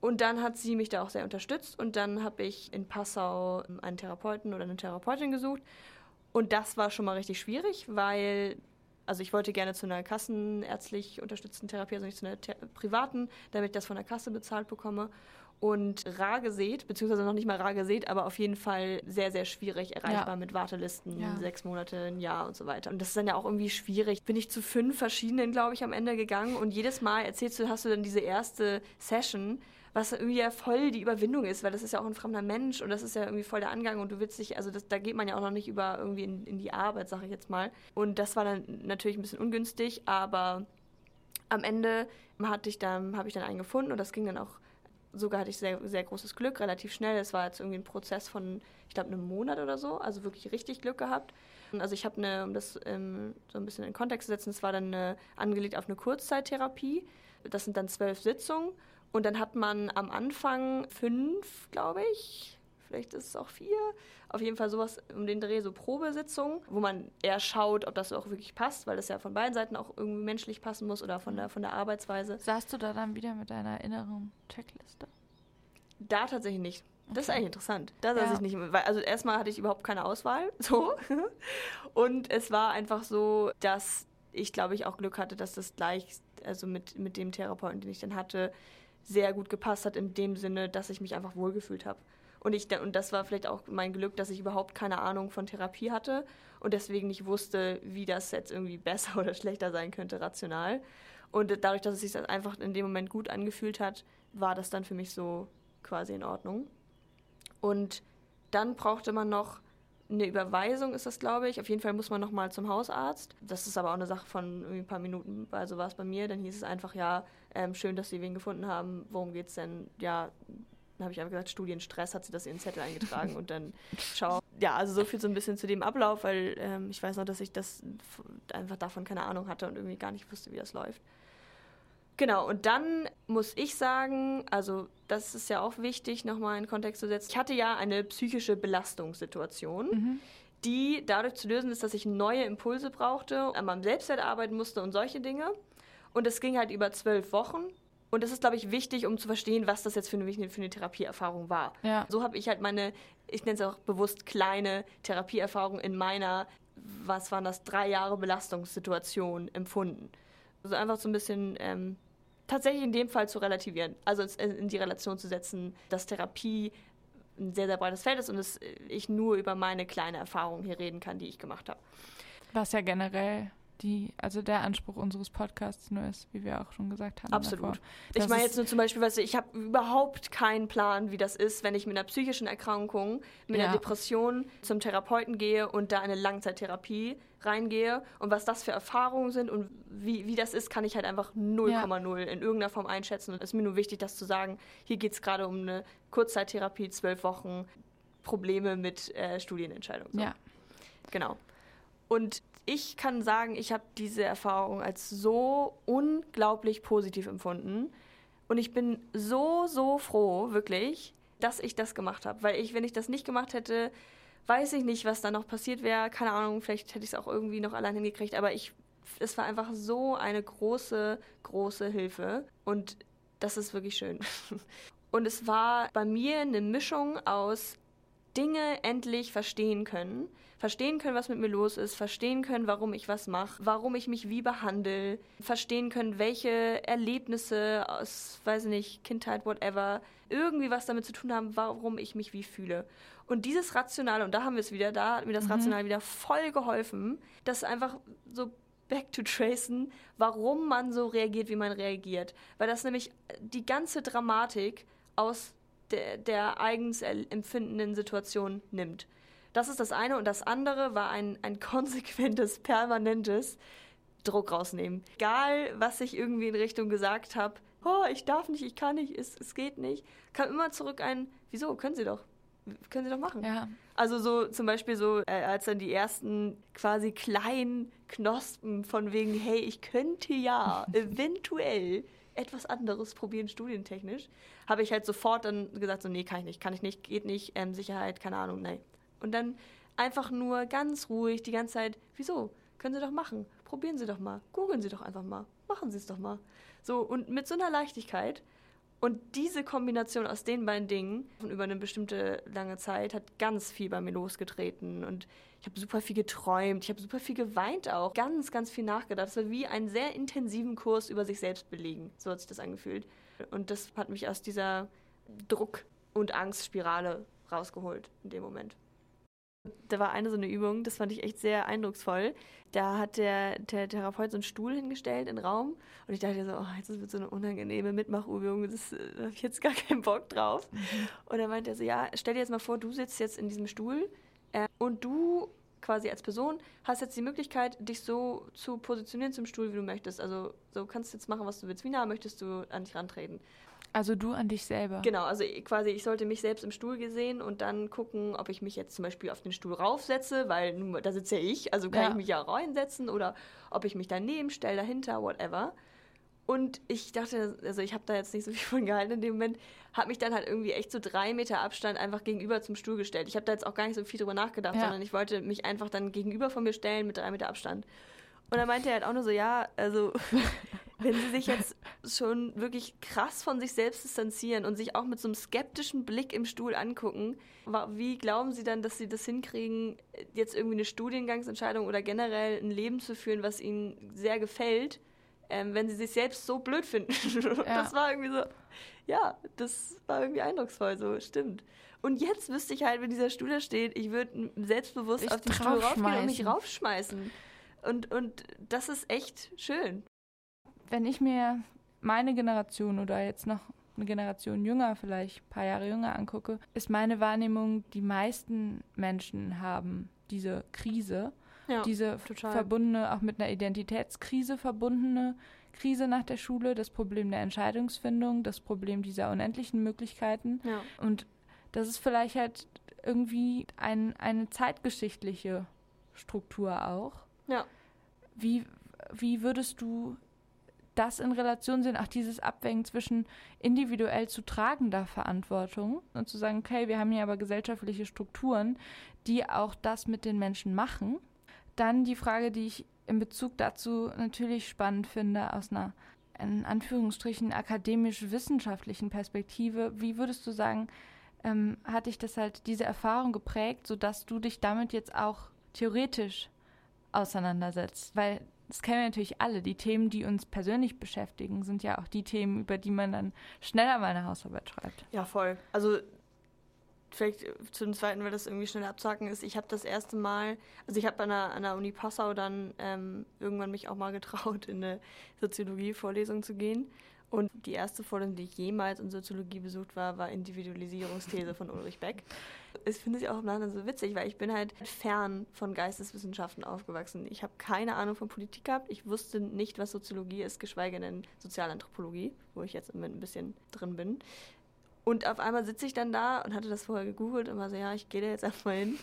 Und dann hat sie mich da auch sehr unterstützt und dann habe ich in Passau einen Therapeuten oder eine Therapeutin gesucht. Und das war schon mal richtig schwierig, weil also ich wollte gerne zu einer kassenärztlich unterstützten Therapie, also nicht zu einer privaten, damit ich das von der Kasse bezahlt bekomme. Und rar gesät, beziehungsweise noch nicht mal rar gesät, aber auf jeden Fall sehr, sehr schwierig erreichbar ja. mit Wartelisten, ja. sechs Monate, ein Jahr und so weiter. Und das ist dann ja auch irgendwie schwierig. Bin ich zu fünf verschiedenen, glaube ich, am Ende gegangen und jedes Mal erzählst du, hast du dann diese erste Session, was irgendwie ja voll die Überwindung ist, weil das ist ja auch ein fremder Mensch und das ist ja irgendwie voll der Angang und du willst dich, also das, da geht man ja auch noch nicht über irgendwie in, in die Arbeit, sage ich jetzt mal. Und das war dann natürlich ein bisschen ungünstig, aber am Ende hatte ich dann, habe ich dann einen gefunden und das ging dann auch, sogar hatte ich sehr, sehr großes Glück, relativ schnell. Es war jetzt irgendwie ein Prozess von, ich glaube, einem Monat oder so, also wirklich richtig Glück gehabt. Also ich habe eine, um das ähm, so ein bisschen in den Kontext zu setzen, das war dann eine, angelegt auf eine Kurzzeittherapie. Das sind dann zwölf Sitzungen und dann hat man am Anfang fünf, glaube ich, vielleicht ist es auch vier, auf jeden Fall sowas um den Dreh, so Probesitzungen, wo man eher schaut, ob das auch wirklich passt, weil das ja von beiden Seiten auch irgendwie menschlich passen muss oder von der, von der Arbeitsweise. Saßt du da dann wieder mit deiner inneren Checkliste? Da tatsächlich nicht. Das ist eigentlich interessant. Da saß ja. ich nicht. Weil, also erstmal hatte ich überhaupt keine Auswahl. So. Und es war einfach so, dass ich, glaube ich, auch Glück hatte, dass das gleich, also mit, mit dem Therapeuten, den ich dann hatte, sehr gut gepasst hat in dem Sinne, dass ich mich einfach wohlgefühlt habe. Und, ich, und das war vielleicht auch mein Glück, dass ich überhaupt keine Ahnung von Therapie hatte und deswegen nicht wusste, wie das jetzt irgendwie besser oder schlechter sein könnte, rational. Und dadurch, dass es sich einfach in dem Moment gut angefühlt hat, war das dann für mich so quasi in Ordnung. Und dann brauchte man noch eine Überweisung, ist das, glaube ich. Auf jeden Fall muss man noch mal zum Hausarzt. Das ist aber auch eine Sache von ein paar Minuten, also war es bei mir. Dann hieß es einfach, ja, ähm, schön, dass Sie wen gefunden haben. Worum geht es denn? Ja, dann habe ich einfach gesagt, Studienstress, hat sie das in den Zettel eingetragen und dann schau. Ja, also so viel so ein bisschen zu dem Ablauf, weil ähm, ich weiß noch, dass ich das einfach davon keine Ahnung hatte und irgendwie gar nicht wusste, wie das läuft. Genau, und dann muss ich sagen, also das ist ja auch wichtig, nochmal in Kontext zu setzen. Ich hatte ja eine psychische Belastungssituation, mhm. die dadurch zu lösen ist, dass ich neue Impulse brauchte, an meinem Selbstwert arbeiten musste und solche Dinge. Und es ging halt über zwölf Wochen. Und das ist, glaube ich, wichtig, um zu verstehen, was das jetzt für eine, für eine Therapieerfahrung war. Ja. So habe ich halt meine, ich nenne es auch bewusst kleine Therapieerfahrung in meiner, was waren das, drei Jahre Belastungssituation empfunden. Also einfach so ein bisschen ähm, tatsächlich in dem Fall zu relativieren, also in die Relation zu setzen, dass Therapie ein sehr, sehr breites Feld ist und dass ich nur über meine kleine Erfahrung hier reden kann, die ich gemacht habe. Was ja generell die, also der Anspruch unseres Podcasts nur ist, wie wir auch schon gesagt haben. Absolut. ich meine jetzt nur zum Beispiel, weißt du, ich habe überhaupt keinen Plan, wie das ist, wenn ich mit einer psychischen Erkrankung, mit ja. einer Depression zum Therapeuten gehe und da eine Langzeittherapie reingehe und was das für Erfahrungen sind und wie, wie das ist, kann ich halt einfach 0,0 ja. in irgendeiner Form einschätzen. Und es ist mir nur wichtig, das zu sagen. Hier geht es gerade um eine Kurzzeittherapie, zwölf Wochen, Probleme mit äh, Studienentscheidungen. So. Ja. Genau. Und ich kann sagen, ich habe diese Erfahrung als so unglaublich positiv empfunden. Und ich bin so, so froh, wirklich, dass ich das gemacht habe. Weil ich, wenn ich das nicht gemacht hätte, weiß ich nicht, was da noch passiert wäre. Keine Ahnung, vielleicht hätte ich es auch irgendwie noch allein hingekriegt. Aber ich, es war einfach so eine große, große Hilfe. Und das ist wirklich schön. Und es war bei mir eine Mischung aus Dinge endlich verstehen können verstehen können, was mit mir los ist, verstehen können, warum ich was mache, warum ich mich wie behandle, verstehen können, welche Erlebnisse aus, weiß nicht, Kindheit, whatever, irgendwie was damit zu tun haben, warum ich mich wie fühle. Und dieses Rationale, und da haben wir es wieder, da hat mir das mhm. Rationale wieder voll geholfen, das einfach so back to tracen, warum man so reagiert, wie man reagiert. Weil das nämlich die ganze Dramatik aus der, der eigens empfindenden Situation nimmt. Das ist das eine. Und das andere war ein, ein konsequentes, permanentes Druck rausnehmen. Egal, was ich irgendwie in Richtung gesagt habe, oh, ich darf nicht, ich kann nicht, es, es geht nicht, kam immer zurück ein, wieso, können Sie doch. Können Sie doch machen. Ja. Also so zum Beispiel so, äh, als dann die ersten quasi kleinen Knospen von wegen, hey, ich könnte ja eventuell etwas anderes probieren, studientechnisch, habe ich halt sofort dann gesagt, so, nee, kann ich nicht, kann ich nicht, geht nicht, ähm, Sicherheit, keine Ahnung, nein. Und dann einfach nur ganz ruhig die ganze Zeit, wieso? Können Sie doch machen. Probieren Sie doch mal. Googeln Sie doch einfach mal. Machen Sie es doch mal. So, und mit so einer Leichtigkeit. Und diese Kombination aus den beiden Dingen über eine bestimmte lange Zeit hat ganz viel bei mir losgetreten. Und ich habe super viel geträumt, ich habe super viel geweint auch, ganz, ganz viel nachgedacht. Es war wie einen sehr intensiven Kurs über sich selbst belegen. So hat sich das angefühlt. Und das hat mich aus dieser Druck- und Angstspirale rausgeholt in dem Moment. Da war eine so eine Übung, das fand ich echt sehr eindrucksvoll. Da hat der, der Therapeut so einen Stuhl hingestellt in den Raum und ich dachte so, oh, jetzt wird so eine unangenehme Mitmachübung, das äh, habe ich jetzt gar keinen Bock drauf. Mhm. Und dann meinte er so, ja, stell dir jetzt mal vor, du sitzt jetzt in diesem Stuhl äh, und du quasi als Person hast jetzt die Möglichkeit, dich so zu positionieren zum Stuhl, wie du möchtest. Also so kannst du jetzt machen, was du willst. Wie nah möchtest du an dich rantreten? Also du an dich selber. Genau, also quasi ich sollte mich selbst im Stuhl gesehen und dann gucken, ob ich mich jetzt zum Beispiel auf den Stuhl raufsetze, weil da sitze ja ich, also kann ja. ich mich ja reinsetzen oder ob ich mich daneben stelle, dahinter, whatever. Und ich dachte, also ich habe da jetzt nicht so viel von gehalten in dem Moment, habe mich dann halt irgendwie echt so drei Meter Abstand einfach gegenüber zum Stuhl gestellt. Ich habe da jetzt auch gar nicht so viel drüber nachgedacht, ja. sondern ich wollte mich einfach dann gegenüber von mir stellen mit drei Meter Abstand. Und dann meinte er halt auch nur so, ja, also wenn sie sich jetzt schon wirklich krass von sich selbst distanzieren und sich auch mit so einem skeptischen Blick im Stuhl angucken, wie glauben sie dann, dass sie das hinkriegen, jetzt irgendwie eine Studiengangsentscheidung oder generell ein Leben zu führen, was ihnen sehr gefällt, ähm, wenn sie sich selbst so blöd finden. Ja. Das war irgendwie so, ja, das war irgendwie eindrucksvoll, so, stimmt. Und jetzt wüsste ich halt, wenn dieser Stuhl da steht, ich würde selbstbewusst ich auf den Stuhl raufgehen und mich raufschmeißen. Und, und das ist echt schön. Wenn ich mir meine Generation oder jetzt noch eine Generation jünger, vielleicht ein paar Jahre jünger angucke, ist meine Wahrnehmung, die meisten Menschen haben diese Krise, ja, diese total. verbundene, auch mit einer Identitätskrise verbundene Krise nach der Schule, das Problem der Entscheidungsfindung, das Problem dieser unendlichen Möglichkeiten. Ja. Und das ist vielleicht halt irgendwie ein, eine zeitgeschichtliche Struktur auch. Ja. Wie, wie würdest du das in Relation sehen, auch dieses Abwägen zwischen individuell zu tragender Verantwortung und zu sagen, okay, wir haben hier aber gesellschaftliche Strukturen, die auch das mit den Menschen machen. Dann die Frage, die ich in Bezug dazu natürlich spannend finde, aus einer in Anführungsstrichen akademisch-wissenschaftlichen Perspektive, wie würdest du sagen, ähm, hat dich das halt diese Erfahrung geprägt, sodass du dich damit jetzt auch theoretisch auseinandersetzt? Weil das kennen wir natürlich alle. Die Themen, die uns persönlich beschäftigen, sind ja auch die Themen, über die man dann schneller mal eine Hausarbeit schreibt. Ja, voll. Also vielleicht zu dem zweiten, weil das irgendwie schnell abzuhaken ist. Ich habe das erste Mal, also ich habe an, an der Uni Passau dann ähm, irgendwann mich auch mal getraut, in eine Soziologie-Vorlesung zu gehen. Und die erste Vorlesung, die ich jemals in Soziologie besucht war, war Individualisierungsthese von Ulrich Beck. Das finde ich auch im Nachhinein so witzig, weil ich bin halt fern von Geisteswissenschaften aufgewachsen. Ich habe keine Ahnung von Politik gehabt. Ich wusste nicht, was Soziologie ist, geschweige denn Sozialanthropologie, wo ich jetzt im Moment ein bisschen drin bin. Und auf einmal sitze ich dann da und hatte das vorher gegoogelt und war so, ja, ich gehe da jetzt einfach mal hin.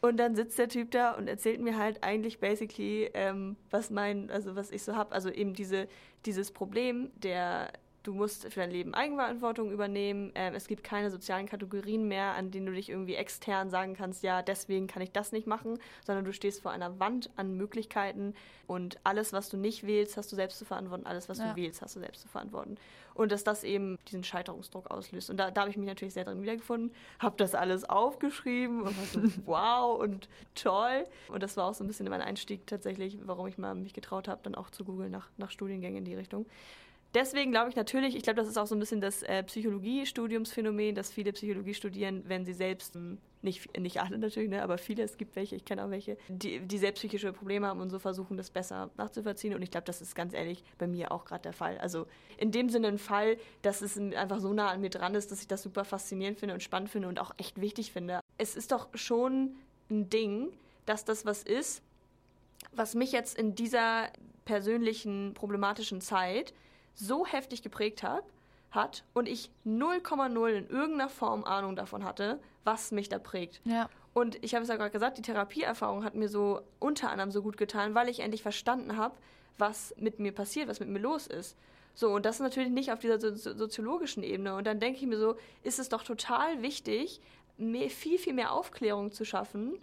Und dann sitzt der Typ da und erzählt mir halt eigentlich basically, ähm, was mein, also was ich so habe. Also eben diese, dieses Problem der du musst für dein Leben Eigenverantwortung übernehmen. Ähm, es gibt keine sozialen Kategorien mehr, an denen du dich irgendwie extern sagen kannst, ja, deswegen kann ich das nicht machen, sondern du stehst vor einer Wand an Möglichkeiten und alles, was du nicht wählst, hast du selbst zu verantworten, alles, was ja. du wählst, hast du selbst zu verantworten. Und dass das eben diesen Scheiterungsdruck auslöst. Und da, da habe ich mich natürlich sehr drin wiedergefunden, habe das alles aufgeschrieben und war so, wow und toll. Und das war auch so ein bisschen mein Einstieg tatsächlich, warum ich mal mich getraut habe, dann auch zu googeln nach, nach Studiengängen in die Richtung deswegen glaube ich natürlich, ich glaube, das ist auch so ein bisschen das äh, Psychologie-Studiumsphänomen, dass viele Psychologie studieren, wenn sie selbst, hm, nicht, nicht alle natürlich, ne, aber viele, es gibt welche, ich kenne auch welche, die, die selbst psychische Probleme haben und so versuchen, das besser nachzuvollziehen. Und ich glaube, das ist ganz ehrlich bei mir auch gerade der Fall. Also in dem Sinne ein Fall, dass es einfach so nah an mir dran ist, dass ich das super faszinierend finde und spannend finde und auch echt wichtig finde. Es ist doch schon ein Ding, dass das was ist, was mich jetzt in dieser persönlichen problematischen Zeit so heftig geprägt hat, hat und ich 0,0 in irgendeiner Form Ahnung davon hatte, was mich da prägt. Ja. Und ich habe es ja gerade gesagt, die Therapieerfahrung hat mir so unter anderem so gut getan, weil ich endlich verstanden habe, was mit mir passiert, was mit mir los ist. So, und das ist natürlich nicht auf dieser so soziologischen Ebene. Und dann denke ich mir so, ist es doch total wichtig, mehr, viel, viel mehr Aufklärung zu schaffen,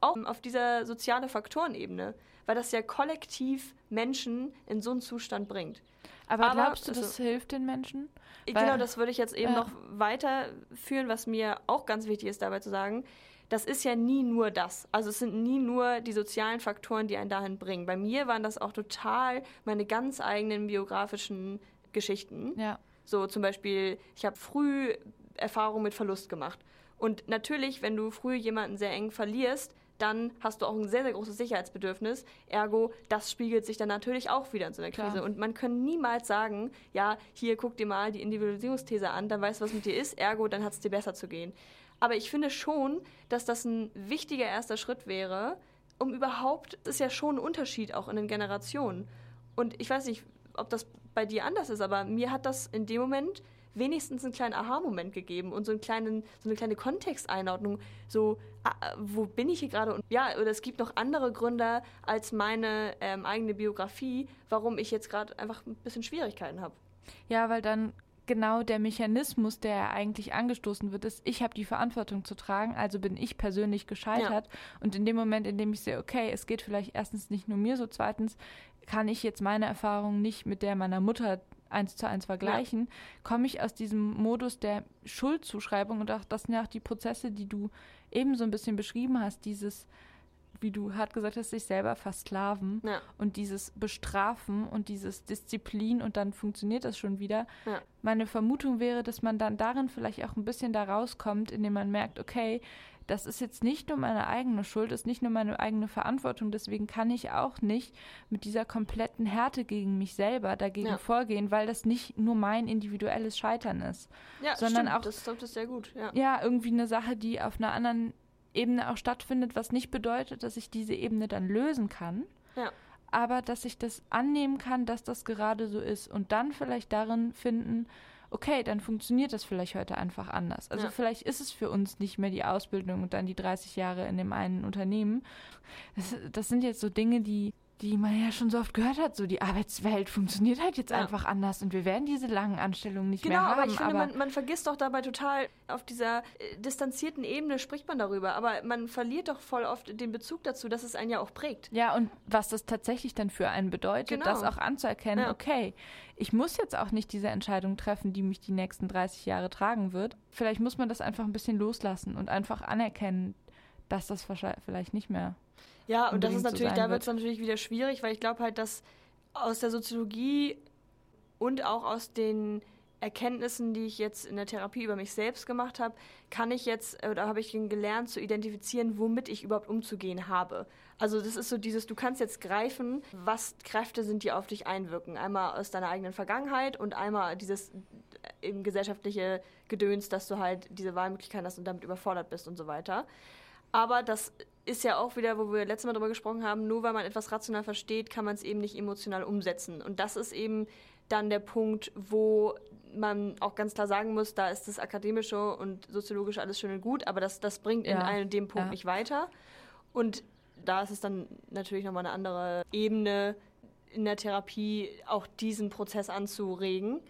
auch auf dieser sozialen Faktorenebene, weil das ja kollektiv Menschen in so einen Zustand bringt. Aber, Aber glaubst du, das also, hilft den Menschen? Genau, das würde ich jetzt eben ja. noch weiterführen, was mir auch ganz wichtig ist dabei zu sagen. Das ist ja nie nur das. Also es sind nie nur die sozialen Faktoren, die einen dahin bringen. Bei mir waren das auch total meine ganz eigenen biografischen Geschichten. Ja. So zum Beispiel, ich habe früh Erfahrungen mit Verlust gemacht. Und natürlich, wenn du früh jemanden sehr eng verlierst, dann hast du auch ein sehr, sehr großes Sicherheitsbedürfnis. Ergo, das spiegelt sich dann natürlich auch wieder in so einer Krise. Klar. Und man kann niemals sagen, ja, hier guck dir mal die Individualisierungsthese an, dann weißt du, was mit dir ist, ergo, dann hat es dir besser zu gehen. Aber ich finde schon, dass das ein wichtiger erster Schritt wäre, um überhaupt, das ist ja schon ein Unterschied auch in den Generationen. Und ich weiß nicht, ob das bei dir anders ist, aber mir hat das in dem Moment wenigstens einen kleinen Aha-Moment gegeben und so, einen kleinen, so eine kleine Kontexteinordnung, so, ah, wo bin ich hier gerade? Und ja, oder es gibt noch andere Gründe als meine ähm, eigene Biografie, warum ich jetzt gerade einfach ein bisschen Schwierigkeiten habe. Ja, weil dann genau der Mechanismus, der eigentlich angestoßen wird, ist, ich habe die Verantwortung zu tragen, also bin ich persönlich gescheitert. Ja. Und in dem Moment, in dem ich sehe, okay, es geht vielleicht erstens nicht nur mir so, zweitens kann ich jetzt meine Erfahrung nicht mit der meiner Mutter eins zu eins vergleichen, ja. komme ich aus diesem Modus der Schuldzuschreibung und auch das sind ja auch die Prozesse, die du eben so ein bisschen beschrieben hast, dieses wie du hart gesagt hast, sich selber versklaven ja. und dieses Bestrafen und dieses Disziplin und dann funktioniert das schon wieder. Ja. Meine Vermutung wäre, dass man dann darin vielleicht auch ein bisschen da rauskommt, indem man merkt, okay, das ist jetzt nicht nur meine eigene Schuld, ist nicht nur meine eigene Verantwortung, deswegen kann ich auch nicht mit dieser kompletten Härte gegen mich selber dagegen ja. vorgehen, weil das nicht nur mein individuelles Scheitern ist, ja, sondern stimmt. auch das, das ist sehr gut. Ja. ja, irgendwie eine Sache, die auf einer anderen Ebene auch stattfindet, was nicht bedeutet, dass ich diese Ebene dann lösen kann. Ja. Aber dass ich das annehmen kann, dass das gerade so ist und dann vielleicht darin finden, okay, dann funktioniert das vielleicht heute einfach anders. Also ja. vielleicht ist es für uns nicht mehr die Ausbildung und dann die 30 Jahre in dem einen Unternehmen. Das, das sind jetzt so Dinge, die die man ja schon so oft gehört hat, so die Arbeitswelt funktioniert halt jetzt ja. einfach anders und wir werden diese langen Anstellungen nicht genau, mehr haben. Genau, aber ich finde, aber man, man, vergisst doch dabei total, auf dieser äh, distanzierten Ebene spricht man darüber, aber man verliert doch voll oft den Bezug dazu, dass es einen ja auch prägt. Ja, und was das tatsächlich dann für einen bedeutet, genau. das auch anzuerkennen, ja. okay, ich muss jetzt auch nicht diese Entscheidung treffen, die mich die nächsten 30 Jahre tragen wird. Vielleicht muss man das einfach ein bisschen loslassen und einfach anerkennen, dass das vielleicht nicht mehr ja, und das ist natürlich, da wird es natürlich wieder schwierig, weil ich glaube halt, dass aus der Soziologie und auch aus den Erkenntnissen, die ich jetzt in der Therapie über mich selbst gemacht habe, kann ich jetzt oder habe ich gelernt zu identifizieren, womit ich überhaupt umzugehen habe. Also das ist so dieses, du kannst jetzt greifen, was Kräfte sind, die auf dich einwirken. Einmal aus deiner eigenen Vergangenheit und einmal dieses äh, eben gesellschaftliche Gedöns, dass du halt diese Wahlmöglichkeiten hast und damit überfordert bist und so weiter. Aber das ist ja auch wieder, wo wir letztes Mal darüber gesprochen haben, nur weil man etwas rational versteht, kann man es eben nicht emotional umsetzen. Und das ist eben dann der Punkt, wo man auch ganz klar sagen muss, da ist das Akademische und Soziologische alles schön und gut, aber das, das bringt in einem dem Punkt ja. nicht weiter. Und da ist es dann natürlich nochmal eine andere Ebene in der Therapie, auch diesen Prozess anzuregen.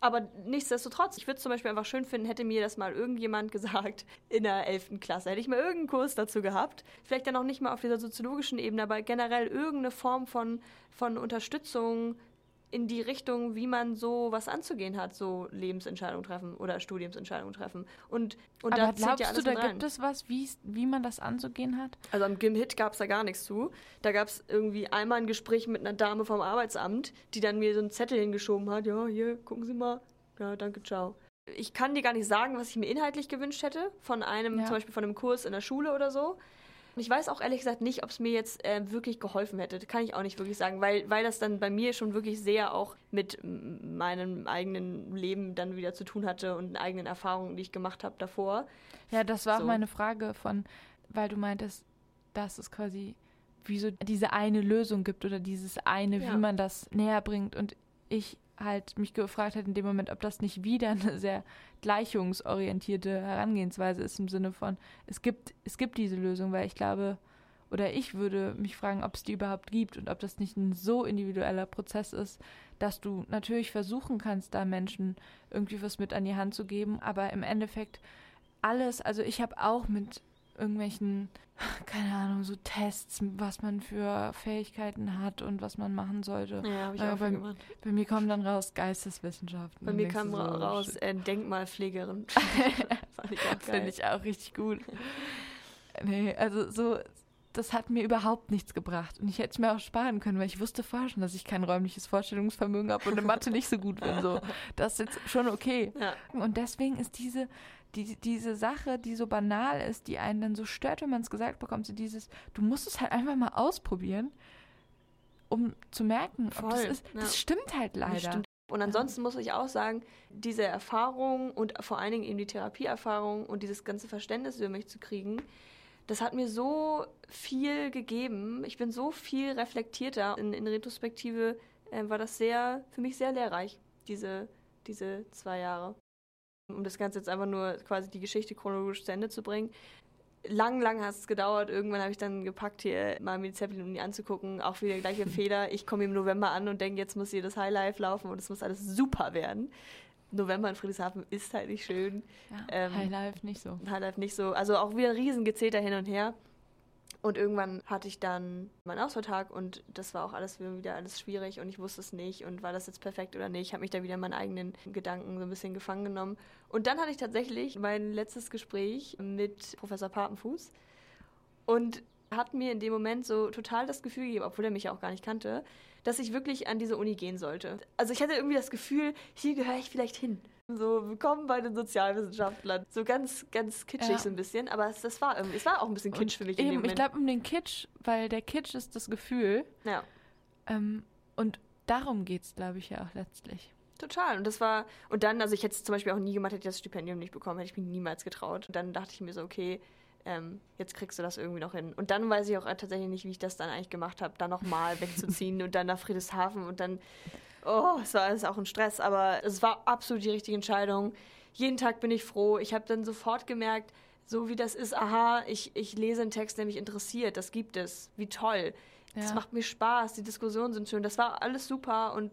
Aber nichtsdestotrotz, ich würde es zum Beispiel einfach schön finden, hätte mir das mal irgendjemand gesagt in der 11. Klasse. Hätte ich mal irgendeinen Kurs dazu gehabt. Vielleicht dann auch nicht mal auf dieser soziologischen Ebene, aber generell irgendeine Form von, von Unterstützung in die Richtung, wie man so was anzugehen hat, so Lebensentscheidungen treffen oder Studiumsentscheidungen treffen. Und, und Aber da glaubst ja alles du, da gibt es was, wie man das anzugehen hat? Also am Gym-Hit gab es da gar nichts zu. Da gab es irgendwie einmal ein Gespräch mit einer Dame vom Arbeitsamt, die dann mir so einen Zettel hingeschoben hat. Ja, hier, gucken Sie mal. Ja, danke, ciao. Ich kann dir gar nicht sagen, was ich mir inhaltlich gewünscht hätte, von einem, ja. zum Beispiel von einem Kurs in der Schule oder so. Und ich weiß auch ehrlich gesagt nicht, ob es mir jetzt äh, wirklich geholfen hätte. Das kann ich auch nicht wirklich sagen, weil, weil das dann bei mir schon wirklich sehr auch mit meinem eigenen Leben dann wieder zu tun hatte und eigenen Erfahrungen, die ich gemacht habe davor. Ja, das war so. auch meine Frage von, weil du meintest, dass es quasi wie so diese eine Lösung gibt oder dieses eine, ja. wie man das näher bringt. Und ich halt mich gefragt hat in dem Moment, ob das nicht wieder eine sehr gleichungsorientierte Herangehensweise ist im Sinne von, es gibt, es gibt diese Lösung, weil ich glaube, oder ich würde mich fragen, ob es die überhaupt gibt und ob das nicht ein so individueller Prozess ist, dass du natürlich versuchen kannst, da Menschen irgendwie was mit an die Hand zu geben, aber im Endeffekt alles, also ich habe auch mit irgendwelchen, keine Ahnung, so Tests, was man für Fähigkeiten hat und was man machen sollte. Ja, habe ich äh, auch bei, gemacht. Bei mir kommen dann raus Geisteswissenschaften. Bei mir kam so, raus äh, Denkmalpflegerin. Finde ich auch richtig gut. nee, also so, das hat mir überhaupt nichts gebracht. Und ich hätte es mir auch sparen können, weil ich wusste vorher schon, dass ich kein räumliches Vorstellungsvermögen habe und in Mathe nicht so gut bin. So. Das ist jetzt schon okay. Ja. Und deswegen ist diese die, diese Sache, die so banal ist, die einen dann so stört, wenn man es gesagt bekommt, so dieses, du musst es halt einfach mal ausprobieren, um zu merken, Voll, ob das ist. Ja. Das stimmt halt leider. Und ansonsten muss ich auch sagen, diese Erfahrung und vor allen Dingen eben die Therapieerfahrung und dieses ganze Verständnis über mich zu kriegen, das hat mir so viel gegeben. Ich bin so viel reflektierter. In, in Retrospektive äh, war das sehr, für mich sehr lehrreich, diese, diese zwei Jahre um das Ganze jetzt einfach nur quasi die Geschichte chronologisch zu Ende zu bringen. Lang, lang hat es gedauert. Irgendwann habe ich dann gepackt, hier mal mir die Zeppelin anzugucken. Auch wieder der gleiche Fehler. Ich komme im November an und denke, jetzt muss hier das Highlife laufen und es muss alles super werden. November in Friedrichshafen ist halt nicht schön. Ja, ähm, Highlife nicht so. Highlife nicht so. Also auch wieder ein Riesengezeter hin und her. Und irgendwann hatte ich dann meinen Ausvertrag und das war auch alles wieder alles schwierig und ich wusste es nicht und war das jetzt perfekt oder nicht. Ich habe mich da wieder in meinen eigenen Gedanken so ein bisschen gefangen genommen. Und dann hatte ich tatsächlich mein letztes Gespräch mit Professor Papenfuß und hat mir in dem Moment so total das Gefühl gegeben, obwohl er mich ja auch gar nicht kannte, dass ich wirklich an diese Uni gehen sollte. Also ich hatte irgendwie das Gefühl, hier gehöre ich vielleicht hin. So, willkommen bei den Sozialwissenschaftlern. So ganz, ganz kitschig ja. so ein bisschen. Aber es, das war es war auch ein bisschen kitsch für mich eben. Ich glaube um den Kitsch, weil der Kitsch ist das Gefühl. Ja. Ähm, und darum geht es, glaube ich, ja auch letztlich. Total. Und das war, und dann, also ich hätte es zum Beispiel auch nie gemacht, hätte ich das Stipendium nicht bekommen, hätte ich mich niemals getraut. Und dann dachte ich mir so, okay, ähm, jetzt kriegst du das irgendwie noch hin. Und dann weiß ich auch tatsächlich nicht, wie ich das dann eigentlich gemacht habe, da nochmal wegzuziehen und dann nach Friedrichshafen und dann, oh, es war alles auch ein Stress, aber es war absolut die richtige Entscheidung. Jeden Tag bin ich froh. Ich habe dann sofort gemerkt, so wie das ist, aha, ich, ich lese einen Text, der mich interessiert, das gibt es, wie toll. Ja. macht mir Spaß, die Diskussionen sind schön, das war alles super und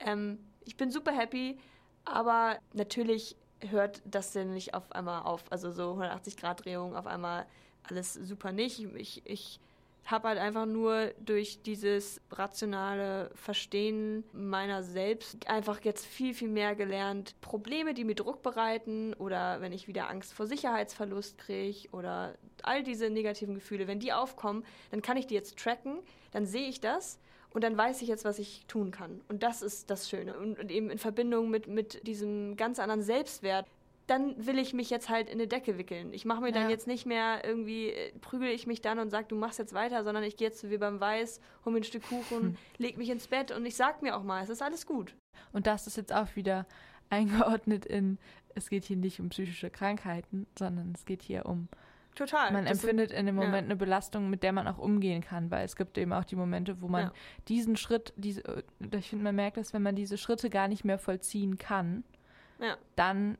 ähm, ich bin super happy, aber natürlich hört das denn nicht auf einmal auf. Also so 180 Grad Drehung auf einmal alles super nicht. Ich, ich habe halt einfach nur durch dieses rationale Verstehen meiner selbst einfach jetzt viel, viel mehr gelernt. Probleme, die mir Druck bereiten oder wenn ich wieder Angst vor Sicherheitsverlust kriege oder all diese negativen Gefühle, wenn die aufkommen, dann kann ich die jetzt tracken, dann sehe ich das und dann weiß ich jetzt, was ich tun kann. Und das ist das Schöne. Und, eben in Verbindung mit, mit diesem ganz anderen Selbstwert, dann will ich mich jetzt halt in eine Decke wickeln. Ich mache mir ja. dann jetzt nicht mehr irgendwie, äh, prügel ich mich dann und sage, du machst jetzt weiter, sondern ich gehe jetzt wie beim Weiß, hol mir ein Stück Kuchen, hm. leg mich ins Bett und ich sag mir auch mal, es ist alles gut. Und das ist jetzt auch wieder eingeordnet in, es geht hier nicht um psychische Krankheiten, sondern es geht hier um Total. Man empfindet in dem Moment ja. eine Belastung, mit der man auch umgehen kann, weil es gibt eben auch die Momente, wo man ja. diesen Schritt, diese, äh, ich finde, man merkt das, wenn man diese Schritte gar nicht mehr vollziehen kann, ja. dann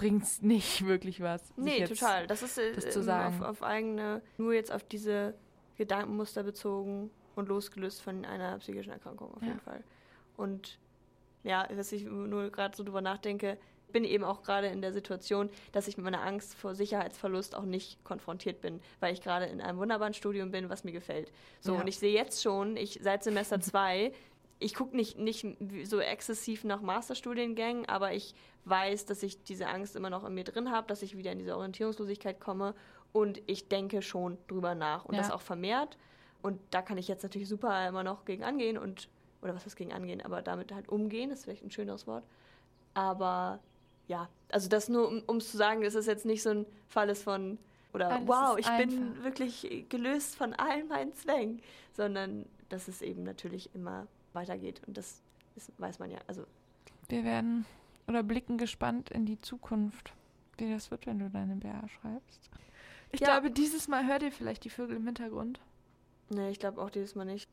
bringt es nicht wirklich was. Nee, total. Das ist äh, das zu sagen. Auf, auf, eigene, nur jetzt auf diese Gedankenmuster bezogen und losgelöst von einer psychischen Erkrankung auf jeden Fall. Und ja, was ich nur gerade so drüber nachdenke, bin eben auch gerade in der Situation, dass ich mit meiner Angst vor Sicherheitsverlust auch nicht konfrontiert bin, weil ich gerade in einem wunderbaren Studium bin, was mir gefällt. So, ja. und ich sehe jetzt schon, ich seit Semester zwei, ich gucke nicht, nicht so exzessiv nach Masterstudiengängen, aber ich weiß, dass ich diese Angst immer noch in mir drin habe, dass ich wieder in diese Orientierungslosigkeit komme und ich denke schon drüber nach und ja. das auch vermehrt. Und da kann ich jetzt natürlich super immer noch gegen angehen und, oder was heißt gegen angehen, aber damit halt umgehen, das ist vielleicht ein schöneres Wort. Aber ja, also das nur, um es zu sagen, dass es jetzt nicht so ein Fall ist von, oder Alles wow, ich einfach. bin wirklich gelöst von all meinen Zwängen, sondern dass es eben natürlich immer weitergeht und das ist, weiß man ja. Also wir werden oder blicken gespannt in die Zukunft, wie das wird, wenn du deine BA schreibst. Ich ja. glaube, dieses Mal hört ihr vielleicht die Vögel im Hintergrund. Nee, ich glaube auch dieses Mal nicht.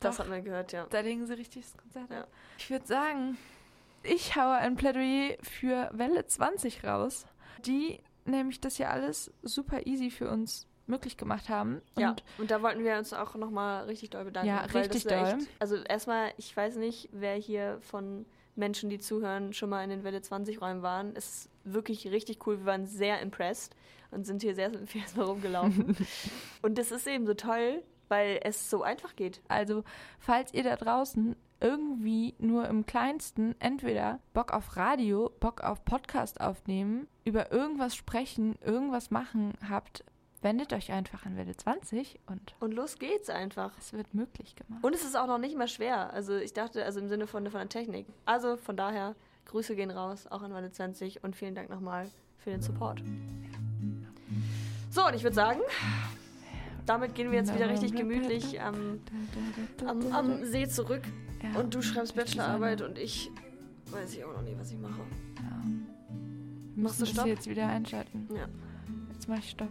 Das hat man gehört, ja. Da legen sie richtig das Konzert ja. Ich würde sagen, ich haue ein Plädoyer für Welle 20 raus, die nämlich das ja alles super easy für uns möglich gemacht haben. Und ja, und da wollten wir uns auch nochmal richtig doll bedanken. Ja, richtig doll. Echt, also erstmal, ich weiß nicht, wer hier von Menschen, die zuhören, schon mal in den Welle 20 Räumen waren. Es ist wirklich richtig cool. Wir waren sehr impressed und sind hier sehr viel erstmal rumgelaufen. und das ist eben so toll, weil es so einfach geht. Also, falls ihr da draußen irgendwie nur im kleinsten entweder Bock auf Radio, Bock auf Podcast aufnehmen, über irgendwas sprechen, irgendwas machen habt, wendet euch einfach an Welle 20 und. Und los geht's einfach. Es wird möglich gemacht. Und es ist auch noch nicht mal schwer. Also ich dachte, also im Sinne von, von der Technik. Also von daher, Grüße gehen raus, auch an Welle 20 und vielen Dank nochmal für den Support. So, und ich würde sagen, damit gehen wir jetzt wieder richtig gemütlich am, am, am See zurück. Ja. Und du schreibst Bachelorarbeit und ich weiß ich auch noch nie, was ich mache. Ja. Machst du Stopp? jetzt wieder einschalten. Ja. Jetzt mach ich Stopp.